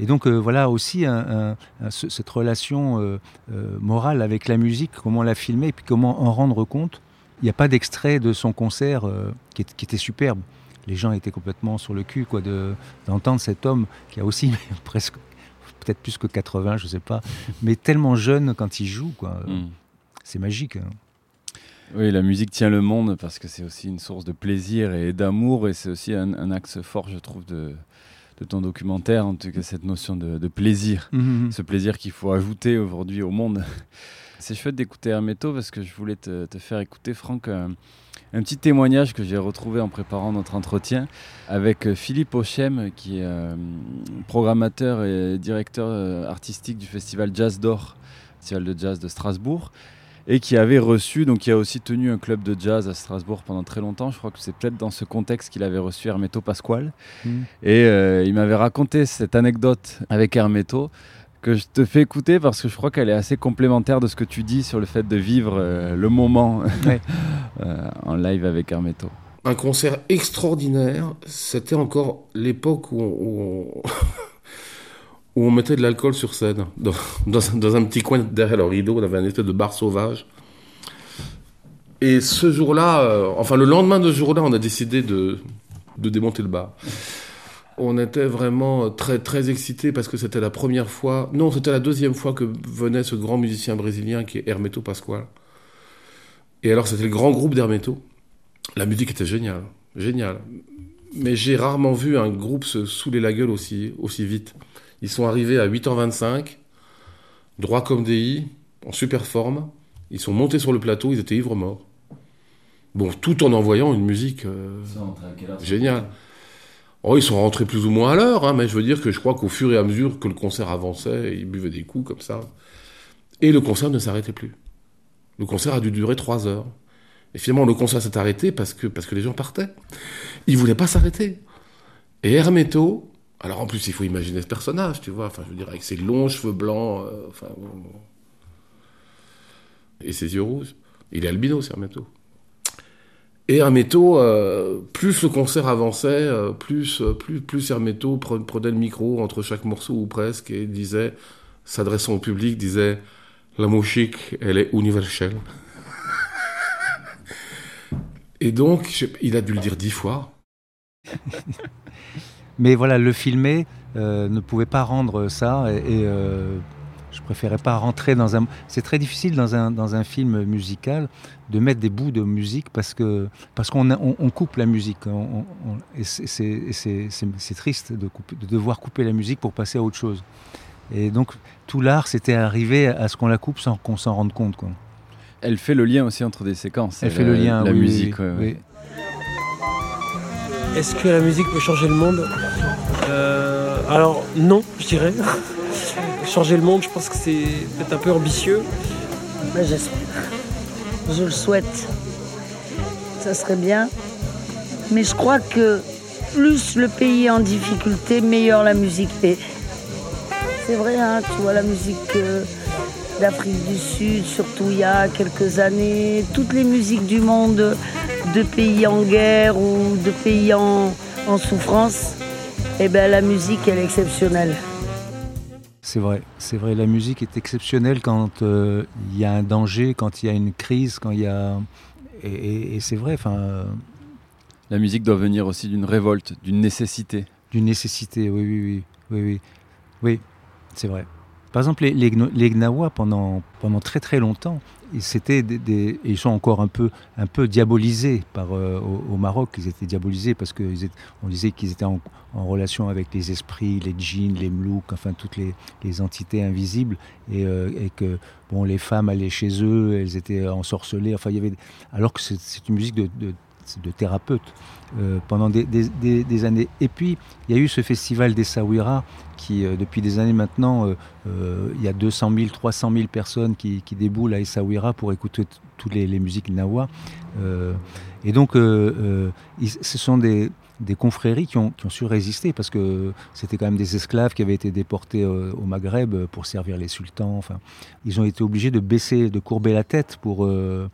et donc euh, voilà aussi un, un, cette relation euh, euh, morale avec la musique, comment la filmer et puis comment en rendre compte. Il n'y a pas d'extrait de son concert qui, est, qui, était superbe. Les gens étaient complètement sur le cul quoi, d'entendre de, cet homme qui a aussi presque peut-être plus que 80, je sais pas, mais tellement jeune quand il joue, quoi. Mm. C'est magique. Hein. Oui, la musique tient le monde parce que c'est aussi une source de plaisir et d'amour et c'est aussi un, un, axe fort, je trouve, de, de, ton documentaire, en tout cas cette notion de, de plaisir, mm -hmm. ce plaisir qu'il faut ajouter aujourd'hui au monde. C'est chouette d'écouter Hermeto parce que je voulais te, te faire écouter, Franck, un, un petit témoignage que j'ai retrouvé en préparant notre entretien avec euh, Philippe Ochem, qui est euh, programmateur et directeur euh, artistique du festival Jazz d'Or, festival de jazz de Strasbourg, et qui avait reçu, donc qui a aussi tenu un club de jazz à Strasbourg pendant très longtemps. Je crois que c'est peut-être dans ce contexte qu'il avait reçu Hermeto Pasquale. Mmh. Et euh, il m'avait raconté cette anecdote avec Hermeto que je te fais écouter parce que je crois qu'elle est assez complémentaire de ce que tu dis sur le fait de vivre euh, le moment ouais. euh, en live avec Hermeto. Un concert extraordinaire, c'était encore l'époque où, on, où on mettait de l'alcool sur scène. Dans, dans, un petit coin derrière le rideau, on avait un espèce de bar sauvage. Et ce jour-là, euh, enfin le lendemain de ce jour-là, on a décidé de, de démonter le bar on était vraiment très très excités parce que c'était la première fois, non, c'était la deuxième fois que venait ce grand musicien brésilien qui est Hermeto Pascoal. Et alors c'était le grand groupe d'Hermeto. La musique était géniale, géniale. Mais j'ai rarement vu un groupe se saouler la gueule aussi, aussi vite. Ils sont arrivés à 8h25, droit comme des i, en super forme. Ils sont montés sur le plateau, ils étaient ivres morts. Bon, tout en envoyant une musique euh, géniale. Oh, ils sont rentrés plus ou moins à l'heure, hein, mais je veux dire que je crois qu'au fur et à mesure que le concert avançait, ils buvaient des coups comme ça. Et le concert ne s'arrêtait plus. Le concert a dû durer trois heures. Et finalement, le concert s'est arrêté parce que, parce que les gens partaient. Ils voulaient pas s'arrêter. Et Hermeto, alors en plus, il faut imaginer ce personnage, tu vois, enfin, je veux dire, avec ses longs cheveux blancs, euh, enfin, et ses yeux rouges. Il est albino, c'est Hermeto. Et Hermeto, euh, plus le concert avançait, euh, plus, plus, plus Hermeto prenait le micro entre chaque morceau ou presque et disait, s'adressant au public, disait La musique, elle est universelle. et donc, il a dû le dire dix fois. Mais voilà, le filmer euh, ne pouvait pas rendre ça. Et, euh, je préférais pas rentrer dans un. C'est très difficile dans un, dans un film musical de mettre des bouts de musique parce que parce qu'on on, coupe la musique. et c'est triste de, de devoir couper la musique pour passer à autre chose. Et donc tout l'art, c'était arriver à ce qu'on la coupe sans qu'on s'en rende compte. Quoi. Elle fait le lien aussi entre des séquences. Elle fait le lien, la oui, musique. Oui, est-ce que la musique peut changer le monde euh, Alors non, je dirais. changer le monde, je pense que c'est peut-être un peu ambitieux. j'espère. Je le souhaite. Ça serait bien. Mais je crois que plus le pays est en difficulté, meilleure la musique est. C'est vrai, hein, tu vois, la musique euh, d'Afrique du Sud, surtout il y a quelques années, toutes les musiques du monde de pays en guerre ou de pays en, souffrance, eh ben, la musique, elle est exceptionnelle. C'est vrai, c'est vrai. La musique est exceptionnelle quand euh, il y a un danger, quand il y a une crise, quand il y a. Et, c'est vrai, enfin. Euh, la musique doit venir aussi d'une révolte, d'une nécessité. D'une nécessité, oui, oui, oui. Oui, oui. oui c'est vrai. Par exemple, les, Gnawa, pendant, pendant très très longtemps, c'était des, ils sont encore un peu, un peu diabolisés par, euh, au, Maroc. Ils étaient diabolisés parce qu'on disait qu'ils étaient en, relation avec les esprits, les djinns, les mlouks, enfin toutes les, entités invisibles, et, euh, et, que bon, les femmes allaient chez eux, elles étaient ensorcelées. Enfin, il y avait, alors que c'est une musique de, de thérapeute euh, pendant des, années. Et puis, il y a eu ce festival des Sawira qui, euh, depuis des années maintenant, euh, il y a 200 000, 300 000 personnes qui, déboulent à Essaouira pour écouter toutes les, musiques nawa. Et donc, ce sont des, confréries qui ont, su résister parce que c'était quand même des esclaves qui avaient été déportés au Maghreb pour servir les sultans. Enfin, ils ont été obligés de baisser, de courber la tête pour de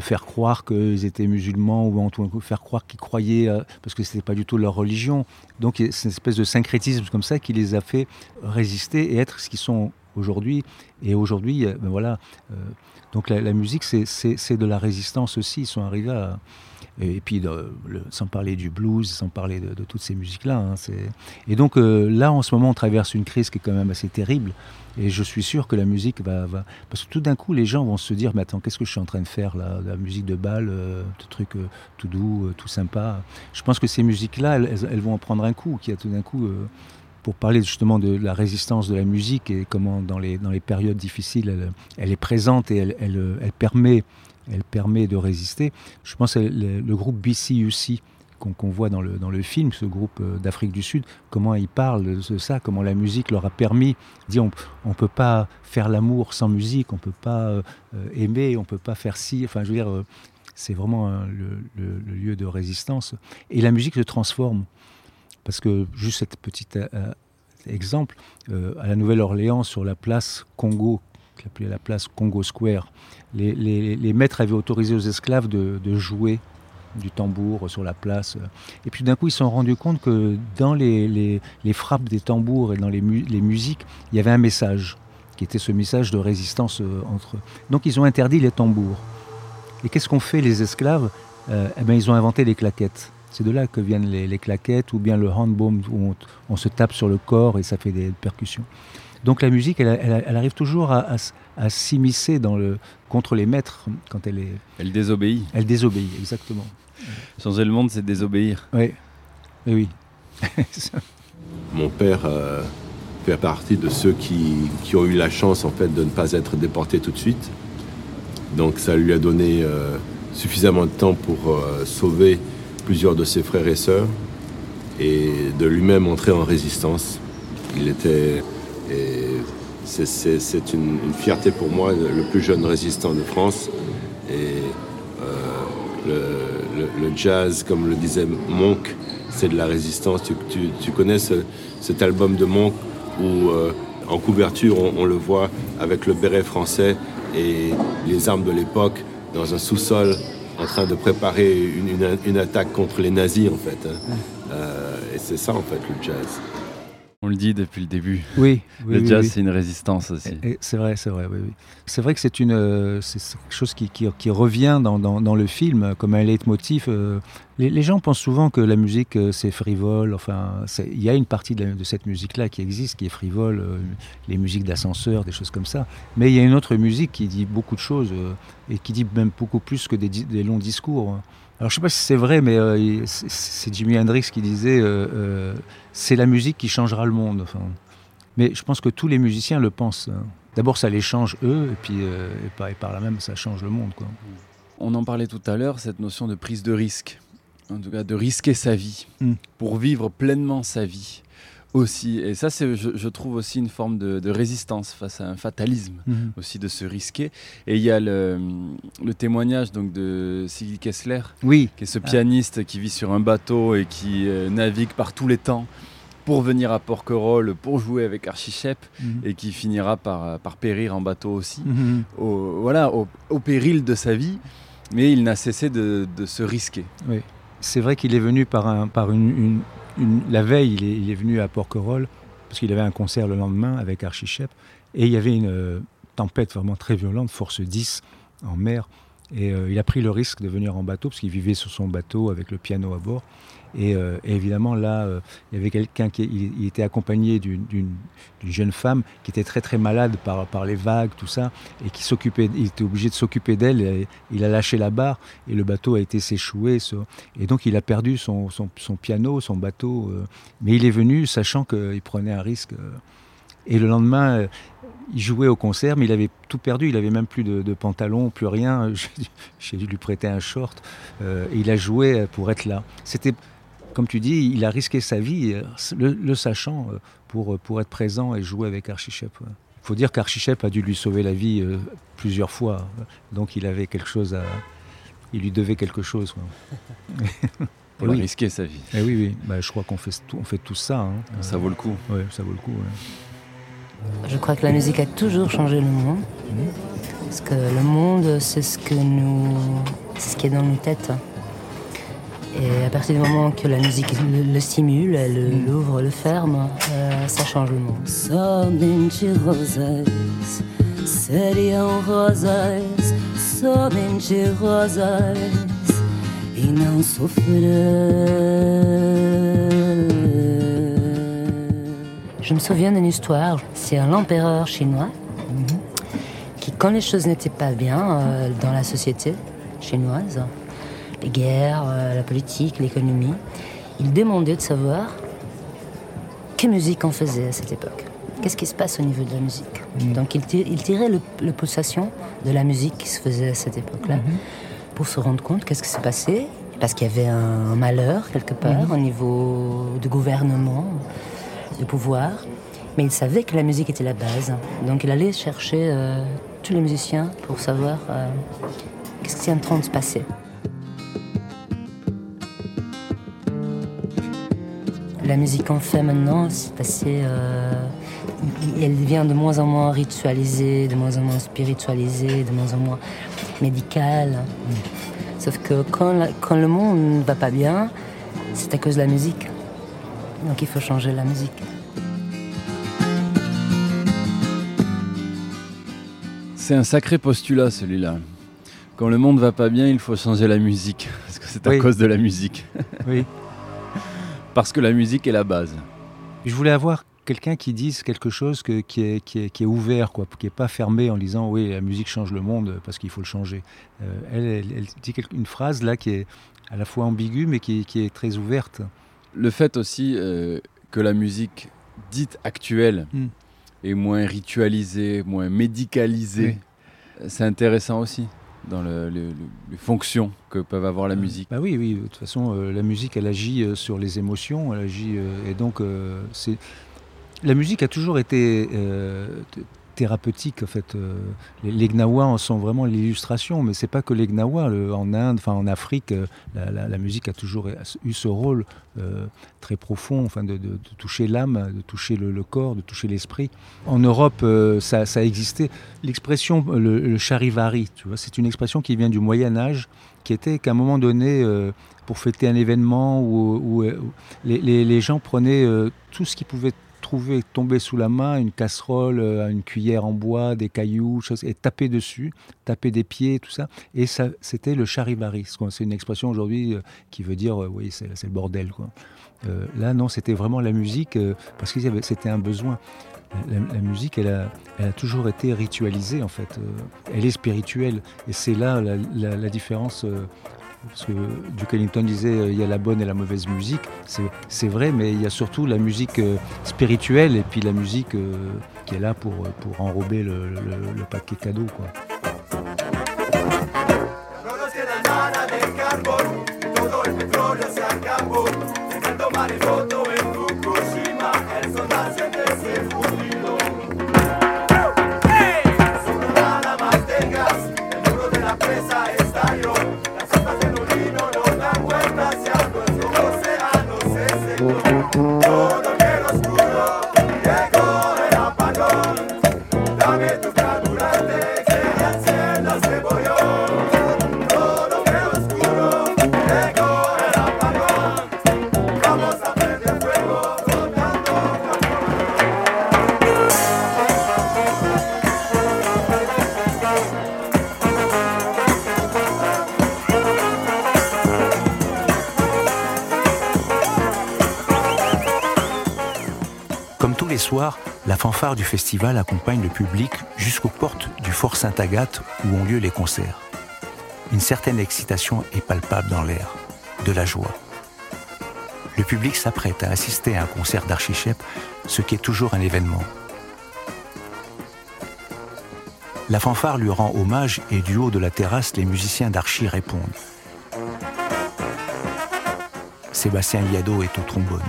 faire croire qu'ils étaient musulmans ou en tout cas faire croire qu'ils croyaient parce que c'était pas du tout leur religion. Donc c'est une espèce de syncrétisme comme ça qui les a fait résister et être ce qu'ils sont aujourd'hui. Et aujourd'hui, euh, ben voilà. Euh, donc la, musique, c'est de la résistance aussi. Ils sont arrivés à. Et puis, sans parler du blues, sans parler de, toutes ces musiques-là. Hein, et donc euh, là, en ce moment, on traverse une crise qui est quand même assez terrible. Et je suis sûr que la musique va, va... Parce que tout d'un coup, les gens vont se dire, mais attends, qu'est-ce que je suis en train de faire là? La musique de bal, euh, tout truc euh, tout doux, euh, tout sympa. Je pense que ces musiques-là, elles, vont en prendre un coup, qui a tout d'un coup... pour parler justement de la résistance de la musique et comment dans les, dans les périodes difficiles, elle, est présente et elle, elle, elle, permet, elle permet de résister. Je pense que le, le groupe BCUC, qu'on voit dans le, dans le film, ce groupe euh, d'Afrique du Sud, comment ils parlent de ça, comment la musique leur a permis, dit on ne peut pas faire l'amour sans musique, on ne peut pas euh, aimer, on ne peut pas faire ci, enfin je veux dire, euh, c'est vraiment le, lieu de résistance. Et la musique se transforme, parce que juste cet petit exemple, à la Nouvelle-Orléans, sur la place Congo, appelée la place Congo Square, les, les, maîtres avaient autorisé aux esclaves de, de jouer du tambour sur la place. Et puis d'un coup, ils se sont rendus compte que dans les, frappes des tambours et dans les, musiques, il y avait un message, qui était ce message de résistance euh, entre eux. Donc ils ont interdit les tambours. Et qu'est-ce qu'ont fait les esclaves? Euh, eh bien, Ils ont inventé les claquettes. C'est de là que viennent les, claquettes ou bien le handboom où on, se tape sur le corps et ça fait des percussions. Donc la musique, elle, arrive toujours à, s'immiscer dans le contre les maîtres quand elle est. Elle désobéit. Elle désobéit, exactement. Changer le monde, c'est désobéir. Oui, oui. Mon père euh, fait partie de ceux qui, ont eu la chance en fait de ne pas être déportés tout de suite. Donc ça lui a donné euh, suffisamment de temps pour euh, sauver plusieurs de ses frères et sœurs et de lui-même entrer en résistance. Il était, c'est une, fierté pour moi, le plus jeune résistant de France. Et euh, le, jazz, comme le disait Monk, c'est de la résistance. Tu, connais cet album de Monk où euh, en couverture on, le voit avec le béret français et les armes de l'époque dans un sous-sol en train de préparer une, attaque contre les nazis en fait. Hein. Euh, et c'est ça en fait le jazz. On le dit depuis le début. Oui. le jazz, c'est une résistance aussi. C'est vrai, c'est vrai. C'est vrai que c'est une, euh, c'est quelque chose qui, qui, revient dans, dans, le film comme un leitmotiv. Euh, les, gens pensent souvent que la musique euh, c'est frivole. Enfin, il y a une partie de, cette musique-là qui existe, qui est frivole, les musiques d'ascenseur, des choses comme ça. Mais il y a une autre musique qui dit beaucoup de choses et qui dit même beaucoup plus que des, longs discours. Alors je sais pas si c'est vrai, mais euh, c'est Jimi Hendrix qui disait euh, euh, c'est la musique qui changera le monde. Mais je pense que tous les musiciens le pensent. Hein. D'abord, ça les change eux, et puis et par, là même, ça change le monde. On en parlait tout à l'heure, cette notion de prise de risque, en tout cas de risquer sa vie hmm. pour vivre pleinement sa vie aussi. Et ça, c'est, je, trouve aussi une forme de, résistance face à un fatalisme, mhm. aussi de se risquer. Et il y a le, témoignage donc de Siggy Kessler, oui. qui est ce pianiste qui vit sur un bateau et qui euh, navigue par tous les temps pour venir à Porquerolles, pour jouer avec Archichep, mhm. et qui finira par, par périr en bateau aussi, mhm. au, voilà, au, péril de sa vie, mais il n'a cessé de, se risquer. Oui. C'est vrai qu'il est venu par, un, par une la veille, il est, venu à Porquerolles, parce qu'il avait un concert le lendemain avec Archichep, et il y avait une euh, tempête vraiment très violente, force 10 en mer, et euh, il a pris le risque de venir en bateau, parce qu'il vivait sur son bateau avec le piano à bord. Euh, et, évidemment, là, euh, il y avait quelqu'un qui il, était accompagné d'une jeune femme qui était très très malade par, les vagues, tout ça, et qui s'occupait, il était obligé de s'occuper d'elle. Il a lâché la barre et le bateau a été s'échouer. Et donc, il a perdu son, son, piano, son bateau. Euh, mais il est venu sachant qu'il prenait un risque. et le lendemain, il jouait au concert, mais il avait tout perdu. Il avait même plus de, pantalon, plus rien. J'ai dû lui prêter un short. et il a joué pour être là. C'était comme tu dis, il a risqué sa vie, euh, le, sachant, euh, pour, euh, pour être présent et jouer avec Archichep. Il faut dire qu'Archichep a dû lui sauver la vie plusieurs fois. Donc il avait quelque chose à. Il lui devait quelque chose. pour risquer sa vie. Et eh oui, oui. Bah, je crois qu'on fait, tout, on fait tout ça. Hein. Ça vaut le coup. Oui, ça vaut le coup. Je crois que la musique a toujours changé le monde. Parce que le monde, c'est ce que nous. C'est ce qui est dans nos têtes. Et à partir du moment que la musique le, stimule, elle l'ouvre, le ferme, euh, ça change le monde. Só mentirosas, seriam rosas, somente rosas, e não sofrer. Je me souviens d'une histoire, c'est un empereur chinois qui, quand les choses n'étaient pas bien euh, dans la société chinoise, les guerres, euh, la politique, l'économie. Il demandait de savoir quelle musique on faisait à cette époque. Qu'est-ce qui se passe au niveau de la musique mm. Donc il, tirait le, pulsation de la musique qui se faisait à cette époque-là mm-hmm. pour se rendre compte qu'est-ce qui s'est passé. Parce qu'il y avait un, malheur quelque part mm-hmm. au niveau du gouvernement, du pouvoir. Mais il savait que la musique était la base. Donc il allait chercher euh, tous les musiciens pour savoir euh, qu'est-ce qui est en train de se passer. La musique qu'on fait maintenant, c'est assez. Euh, elle devient de moins en moins ritualisée, de moins en moins spiritualisée, de moins en moins médicale. Sauf que quand, quand le monde ne va pas bien, c'est à cause de la musique. Donc il faut changer la musique. C'est un sacré postulat celui-là. Quand le monde va pas bien, il faut changer la musique. Parce que c'est à cause de la musique. Oui. Parce que la musique est la base. Je voulais avoir quelqu'un qui dise quelque chose qui, est, qui, est, ouvert, quoi, qui n'est pas fermé en disant oui, la musique change le monde parce qu'il faut le changer. Euh, elle, dit une phrase là qui est à la fois ambiguë mais qui, est très ouverte. Le fait aussi euh, que la musique dite actuelle hmm. est moins ritualisée, moins médicalisée, c'est intéressant aussi. dans les fonctions que peuvent avoir la musique. Bah oui, oui. De toute façon, la musique, elle agit sur les émotions, elle agit, et donc c'est la musique a toujours été thérapeutique. En fait, euh, les, Gnawa en sont vraiment l'illustration, mais c'est pas que les Gnawa. en Inde, en Afrique, euh, la, musique a toujours eu ce rôle euh, très profond, enfin de, toucher l'âme, de toucher le, corps, de toucher l'esprit. En Europe, ça, a existé. L'expression le, charivari, tu vois, c'est une expression qui vient du Moyen Âge, qui était qu'à un moment donné pour fêter un événement où, les, gens prenaient tout ce qui pouvait trouver tomber sous la main une casserole, euh, une cuillère en bois, des cailloux, et taper dessus, taper des pieds, tout ça. Et ça, c'était le charivari. C'est une expression aujourd'hui euh, qui veut dire, euh, oui, c'est le bordel. Quoi. là, non, c'était vraiment la musique, parce que c'était un besoin. La, musique, elle a, toujours été ritualisée, en fait. elle est spirituelle. Et c'est là la différence parce que Duke Ellington disait euh, il y a la bonne et la mauvaise musique. C'est vrai, mais il y a surtout la musique euh, spirituelle et puis la musique euh, qui est là pour, pour enrober le, le, paquet cadeau. Quoi. La fanfare du festival accompagne le public jusqu'aux portes du Fort Sainte-Agathe où ont lieu les concerts. Une certaine excitation est palpable dans l'air, de la joie. Le public s'apprête à assister à un concert d'Archichep, ce qui est toujours un événement. La fanfare lui rend hommage et du haut de la terrasse, les musiciens d'Archi répondent. Sébastien Liado est au trombone.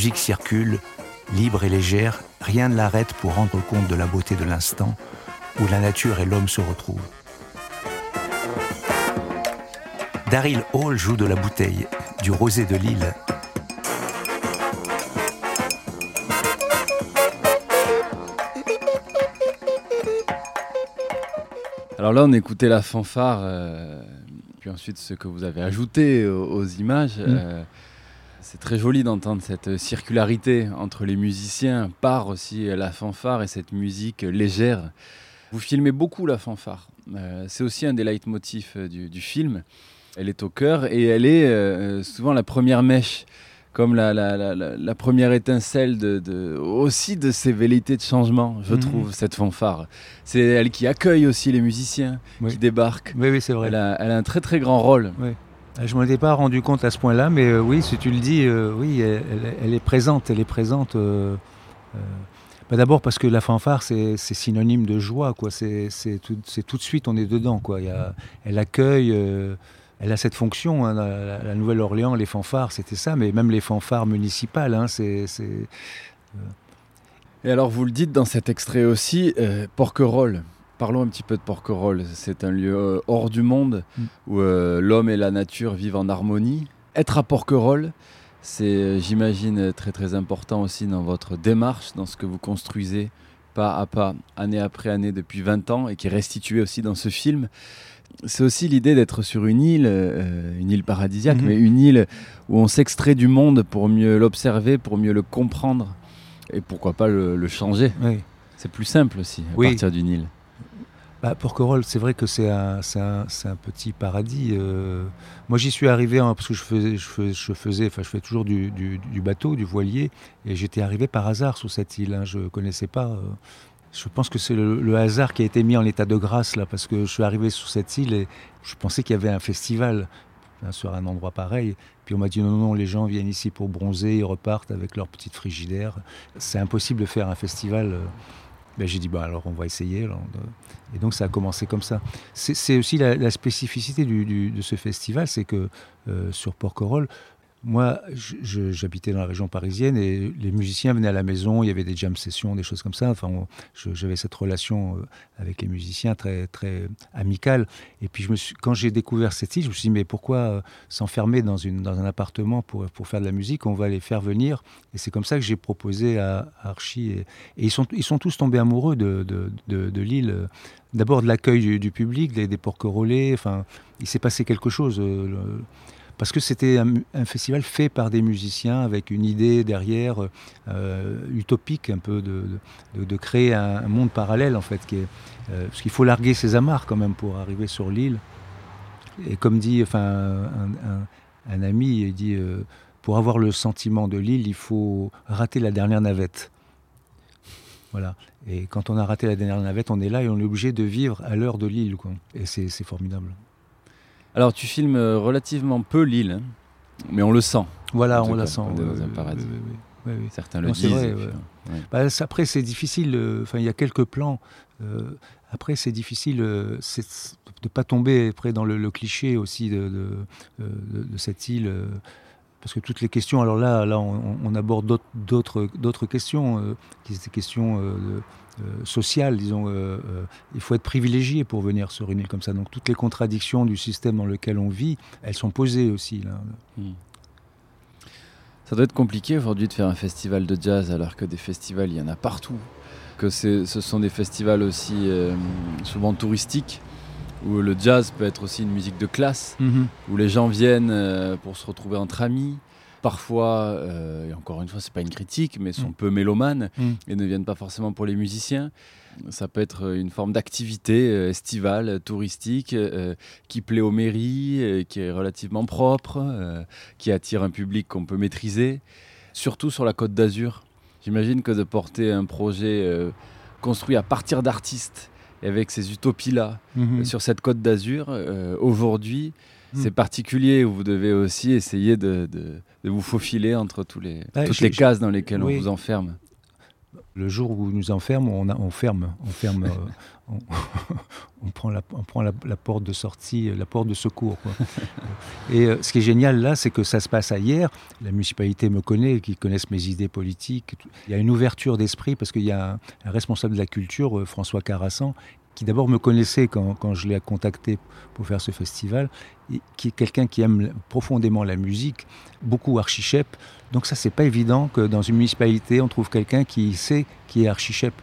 Musique circule, libre et légère, rien ne l'arrête pour rendre compte de la beauté de l'instant où la nature et l'homme se retrouvent. Daryl Hall joue de la bouteille, du rosé de Lille. Alors là, on écoutait la fanfare, euh, puis ensuite ce que vous avez ajouté aux, images. Mm. Euh, c'est très joli d'entendre cette circularité entre les musiciens, par aussi la fanfare et cette musique légère. Vous filmez beaucoup la fanfare. Euh, c'est aussi un des leitmotifs euh, du, film. Elle est au cœur et elle est euh, souvent la première mèche, comme la, première étincelle de, aussi de ces velléités de changement, je mhm. trouve, cette fanfare. C'est elle qui accueille aussi les musiciens qui débarquent. Oui, oui c'est vrai. Elle a, elle a, un très très grand rôle. Oui. Euh, je ne m'en étais pas rendu compte à ce point-là, mais euh, oui, si tu le dis, euh, oui, elle, est présente. Elle est présente. Bah, d'abord parce que la fanfare, c'est synonyme de joie. quoi. C'est tout, tout, de suite, on est dedans. quoi. elle accueille. elle a cette fonction, hein, la, Nouvelle-Orléans, les fanfares, c'était ça, mais même les fanfares municipales, hein, c'est... Et alors, vous le dites dans cet extrait aussi, Porquerolles, Parlons un petit peu de Porquerolles. C'est un lieu euh, hors du monde mm. où euh, l'homme et la nature vivent en harmonie. Être à Porquerolles, c'est, euh, j'imagine, très très important aussi dans votre démarche, dans ce que vous construisez pas à pas, année après année, depuis 20 ans, et qui est restitué aussi dans ce film. C'est aussi l'idée d'être sur une île, une île paradisiaque, mm-hmm. mais une île où on s'extrait du monde pour mieux l'observer, pour mieux le comprendre, et pourquoi pas le, changer. C'est plus simple aussi, à partir d'une île. Bah, Porquerolles, c'est vrai que c'est un, un, un, petit paradis. Euh. moi, j'y suis arrivé hein, parce que je faisais, je faisais, enfin, je fais toujours du, du, bateau, du voilier, et j'étais arrivé par hasard sur cette île. Hein, je ne connaissais pas. Euh. je pense que c'est le, hasard qui a été mis en état de grâce là, parce que je suis arrivé sur cette île et je pensais qu'il y avait un festival. sur un endroit pareil. Puis on m'a dit non, non, les gens viennent ici pour bronzer, ils repartent avec leur petite frigidaire. C'est impossible de faire un festival. Ben, j'ai dit, bah, alors on va essayer. Et donc ça a commencé comme ça. C'est aussi la, spécificité de ce festival, c'est que sur Porquerolles, moi, j'habitais dans la région parisienne et les musiciens venaient à la maison, il y avait des jam sessions, des choses comme ça. Enfin, j'avais cette relation euh, avec les musiciens très, très amicale. Et puis, quand j'ai découvert cette île, je me suis dit, mais pourquoi euh, s'enfermer dans, un appartement pour, faire de la musique? On va les faire venir. Et c'est comme ça que j'ai proposé à, Archie. Et, ils, sont, ils sont tous tombés amoureux de, l'île. D'abord de l'accueil du, public, des, des relais. Enfin, il s'est passé quelque chose. Euh, parce que c'était un, festival fait par des musiciens avec une idée derrière euh, utopique un peu de, créer un, monde parallèle en fait, euh, parce qu'il faut larguer ses amarres quand même pour arriver sur l'île. Et comme dit enfin, un, ami, il dit euh, pour avoir le sentiment de l'île, il faut rater la dernière navette. Voilà. Et quand on a raté la dernière navette, on est là et on est obligé de vivre à l'heure de l'île. Et c'est formidable. Alors tu filmes euh, relativement peu l'île, hein, mais on le sent. Voilà, on la sent. dans un paradis. Certains le disent. Bah, après, c'est difficile. Euh, enfin, il y a quelques plans. Euh, après, c'est difficile de ne pas tomber près dans le, cliché aussi de, de, cette île. parce que toutes les questions, alors là, là on, aborde d'autres questions, des questions euh, social, disons. Euh, euh, il faut être privilégié pour venir sur une île comme ça. Donc toutes les contradictions du système dans lequel on vit, elles sont posées aussi. Là. Hmm. Ça doit être compliqué aujourd'hui de faire un festival de jazz alors que des festivals, il y en a partout. Que ce sont des festivals aussi souvent touristiques où le jazz peut être aussi une musique de classe, mhm. où les gens viennent pour se retrouver entre amis, parfois, euh, et encore une fois, c'est pas une critique, mais sont mm. peu mélomanes mm. et ne viennent pas forcément pour les musiciens. Ça peut être une forme d'activité euh, estivale, touristique, euh, qui plaît aux mairies, qui est relativement propre, qui attire un public qu'on peut maîtriser, surtout sur la côte d'Azur. J'imagine que de porter un projet construit à partir d'artistes et avec ces utopies-là mm-hmm. sur cette côte d'Azur, aujourd'hui, c'est particulier où vous devez aussi essayer de, vous faufiler entre tous les, toutes les cases dans lesquelles on vous enferme. Le jour où on nous enferme, on, on ferme, on ferme, euh, on, prend, la, on prend la, porte de sortie, la porte de secours. Et euh, ce qui est génial là, c'est que ça se passe hier. La municipalité me connaît, qui connaissent mes idées politiques. Il y a une ouverture d'esprit parce qu'il y a un, responsable de la culture, euh, François Carassan, qui d'abord me connaissait quand, quand, je l'ai contacté pour faire ce festival, et qui est quelqu'un qui aime profondément la musique, beaucoup archichep. Donc ça, c'est pas évident que dans une municipalité, on trouve quelqu'un qui sait qui est archichep.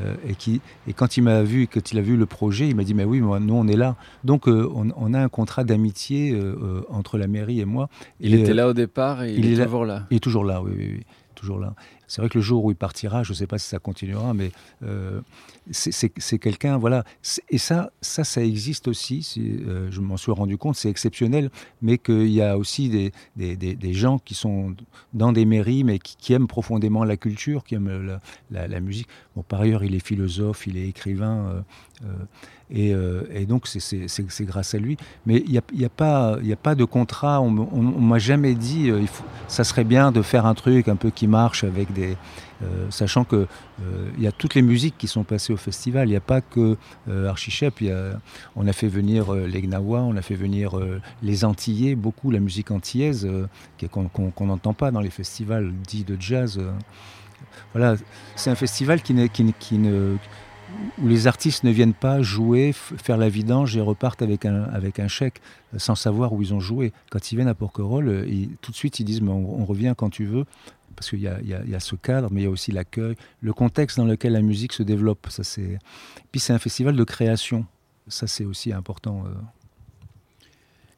Euh, et, qui, et quand il m'a vu, quand il a vu le projet, il m'a dit, mais oui, moi, nous, on est là. Donc, euh, on, a un contrat d'amitié euh, entre la mairie et moi. Il était là au départ et il, est, toujours là. Il est toujours là, oui, oui, oui toujours là. C'est vrai que le jour où il partira, je ne sais pas si ça continuera, mais euh, c'est quelqu'un, voilà. Et ça, ça, ça existe aussi. Euh, je m'en suis rendu compte, c'est exceptionnel, mais qu'il y a aussi des, des, gens qui sont dans des mairies, mais qui, aiment profondément la culture, qui aiment la, musique. Bon, par ailleurs, il est philosophe, il est écrivain. Euh, et, donc, c'est grâce à lui. Mais il n'y a, y a, pas, a pas de contrat. On ne m'a jamais dit ça serait bien de faire un truc un peu qui marche avec des. Euh, sachant que il y a toutes les musiques qui sont passées au festival. Il n'y a pas que Archichep. on a fait venir les Gnawa, on a fait venir les Antillais, beaucoup la musique antillaise qu'on n'entend pas dans les festivals dits de jazz. voilà, c'est un festival où les artistes ne viennent pas jouer, faire la vidange et repartent avec un, chèque euh, sans savoir où ils ont joué. Quand ils viennent à Porquerolles, euh, tout de suite ils disent on, revient quand tu veux, parce qu'il y, y a, ce cadre, mais il y a aussi l'accueil, le contexte dans lequel la musique se développe. Ça, c'est... Puis c'est un festival de création, ça c'est aussi important. Euh.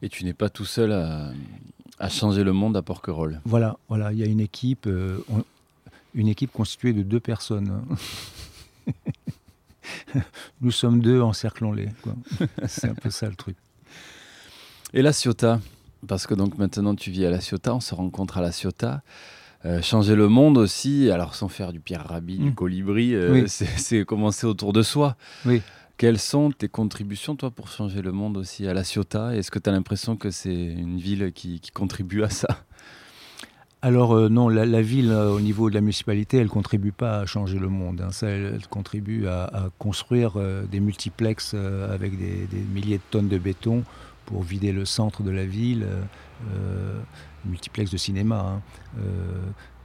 Et tu n'es pas tout seul à, à, changer le monde à Porquerolles. Voilà, voilà, il y a une équipe, une équipe constituée de deux personnes. nous sommes deux, encerclons-les. C'est un peu ça le truc. Et la Ciotat Parce que donc maintenant tu vis à la Ciotat, on se rencontre à la Ciotat. Euh, changer le monde aussi, alors sans faire du Pierre Rabhi, du mm. colibri, euh, c'est commencer autour de soi. Oui. Quelles sont tes contributions, toi, pour changer le monde aussi à La Ciotat? Est-ce que tu as l'impression que c'est une ville qui, contribue à ça? Alors euh, non, la, ville au niveau de la municipalité, elle contribue pas à changer le monde. Hein. Ça, elle, contribue à, construire des multiplexes avec des, milliers de tonnes de béton pour vider le centre de la ville, multiplex de cinéma. Hein.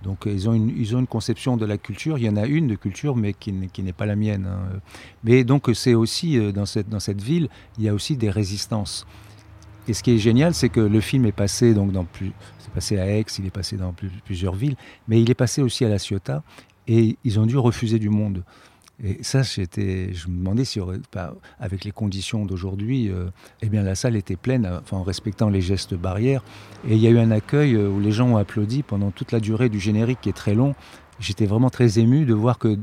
Donc ils ont, une, ils ont une conception de la culture, il y en a une de culture, mais qui, n'est pas la mienne. Hein. Mais donc c'est aussi, euh, dans cette, dans cette ville, il y a aussi des résistances. Et ce qui est génial, c'est que le film est passé donc dans plus, c'est passé à Aix, il est passé dans plusieurs villes, mais il est passé aussi à La Ciotat, et ils ont dû refuser du monde. Et ça, j'étais, je me demandais si, avec les conditions d'aujourd'hui, euh, eh bien la salle était pleine, enfin, en respectant les gestes barrières. Et il y a eu un accueil euh, où les gens ont applaudi pendant toute la durée du générique qui est très long. J'étais vraiment très ému de voir que,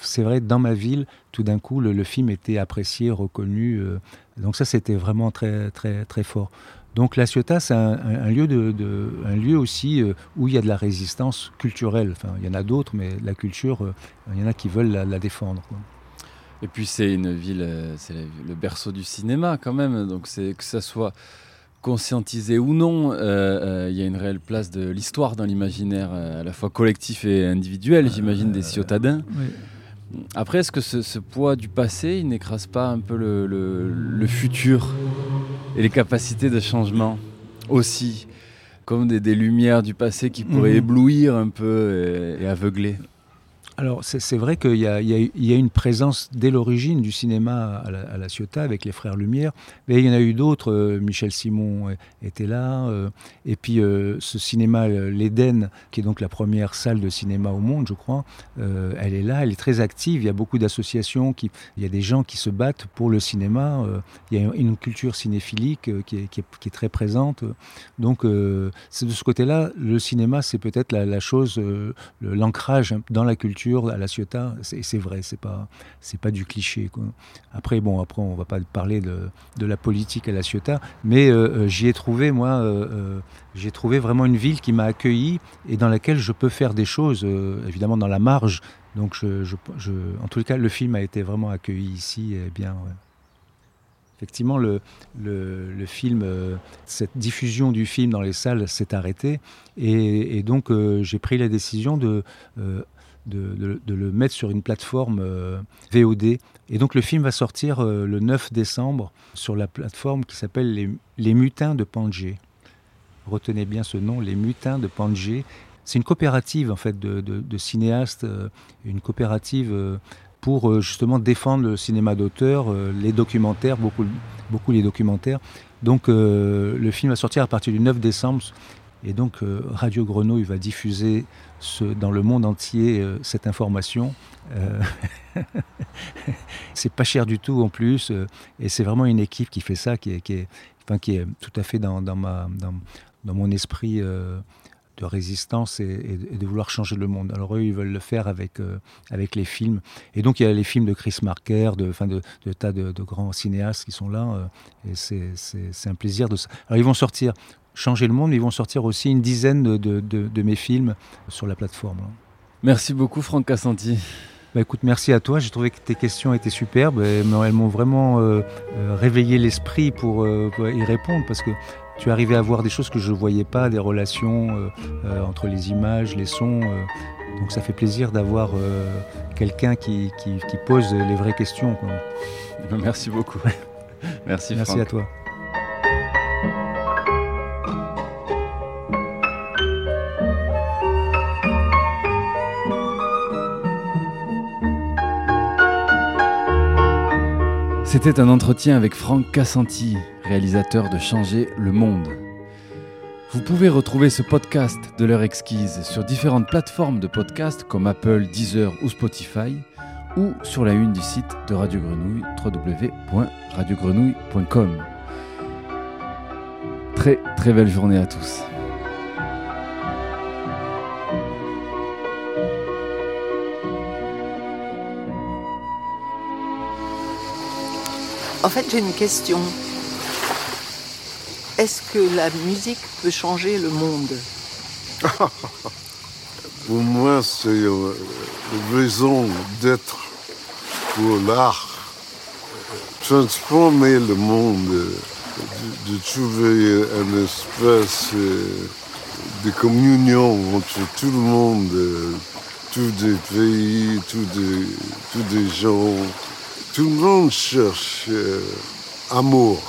c'est vrai, dans ma ville, tout d'un coup, le, film était apprécié, reconnu. Euh. donc ça, c'était vraiment très, très, très fort. Donc La Ciotat, c'est un, lieu, de, un lieu aussi euh, où il y a de la résistance culturelle. Enfin, il y en a d'autres, mais la culture, euh, il y en a qui veulent la, défendre. Et puis c'est une ville, euh, c'est le berceau du cinéma quand même. Donc c'est que ça soit conscientisé ou non, il y a une réelle place de l'histoire dans l'imaginaire, à la fois collectif et individuel, j'imagine, des ciotadins. Après, est-ce que ce, poids du passé, il n'écrase pas un peu le futur et les capacités de changement aussi, comme des, lumières du passé qui pourraient mhm. éblouir un peu et aveugler? Alors c'est vrai qu'il y, y, a une présence dès l'origine du cinéma à la, Ciotat avec les frères Lumière, mais il y en a eu d'autres. Euh, Michel Simon était là, euh, et puis euh, ce cinéma l'Éden, qui est donc la première salle de cinéma au monde, je crois, elle est là, elle est très active. Il y a beaucoup d'associations, il y a des gens qui se battent pour le cinéma. il y a une culture cinéphilique qui est, qui, est, très présente. Donc c'est de ce côté-là, le cinéma, c'est peut-être la, la, chose, l'ancrage dans la culture à la Ciotat, c'est vrai, c'est pas, pas du cliché. Après, bon, après, on va pas parler de, de la politique à la Ciotat, mais euh, euh, j'y ai trouvé, moi, euh, j'ai trouvé vraiment une ville qui m'a accueilli et dans laquelle je peux faire des choses, évidemment dans la marge. Donc, je, je, en tout cas, le film a été vraiment accueilli ici, et bien. Effectivement, le, le film, cette diffusion du film dans les salles s'est arrêtée. Et, donc, j'ai pris la décision de, de, le mettre sur une plateforme euh, VOD. Et donc le film va sortir euh, le 9 décembre sur la plateforme qui s'appelle les, les, Mutins de Pangé. Retenez bien ce nom, Les Mutins de Pangé. C'est une coopérative en fait de, cinéastes, euh, une coopérative pour justement défendre le cinéma d'auteur, les documentaires, beaucoup, beaucoup les documentaires. Donc le film va sortir à partir du 9 décembre et donc Radio Grenouille va diffuser dans le monde entier euh, cette information. Euh, c'est pas cher du tout en plus, euh, et c'est vraiment une équipe qui fait ça, qui est, tout à fait dans, mon esprit de résistance et, de vouloir changer le monde. Alors eux, ils veulent le faire avec, les films. Et donc il y a les films de Chris Marker, de, tas de, de, grands cinéastes qui sont là, et c'est un plaisir de ça. Alors ils vont sortir changer le monde. Ils vont sortir aussi une dizaine de, mes films sur la plateforme. Merci beaucoup Franck Cassanti. Bah écoute, merci à toi. J'ai trouvé que tes questions étaient superbes. Elles m'ont vraiment euh, euh, réveillé l'esprit euh, pour, y répondre parce que tu arrivais à voir des choses que je ne voyais pas, des relations entre les images, les sons. donc ça fait plaisir d'avoir quelqu'un qui, pose les vraies questions. Merci beaucoup. merci Merci à toi. C'était un entretien avec Franck Cassanti, réalisateur de Changer le Monde. Vous pouvez retrouver ce podcast de l'heure exquise sur différentes plateformes de podcast comme Apple, Deezer ou Spotify ou sur la une du site de Radio Grenouille www.radiogrenouille.com. Très très belle journée à tous. En fait, j'ai une question. Est-ce que la musique peut changer le monde? Pour moi, c'est une raison d'être pour l'art. transformer le monde, de, trouver un espace euh, de communion entre tout le monde, euh, tous les pays, tous les, gens. Tout le monde cherche euh, amour.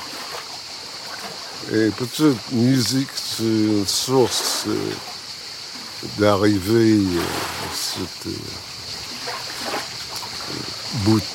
Et peut-être musique, c'est une source d'arriver à cette bout.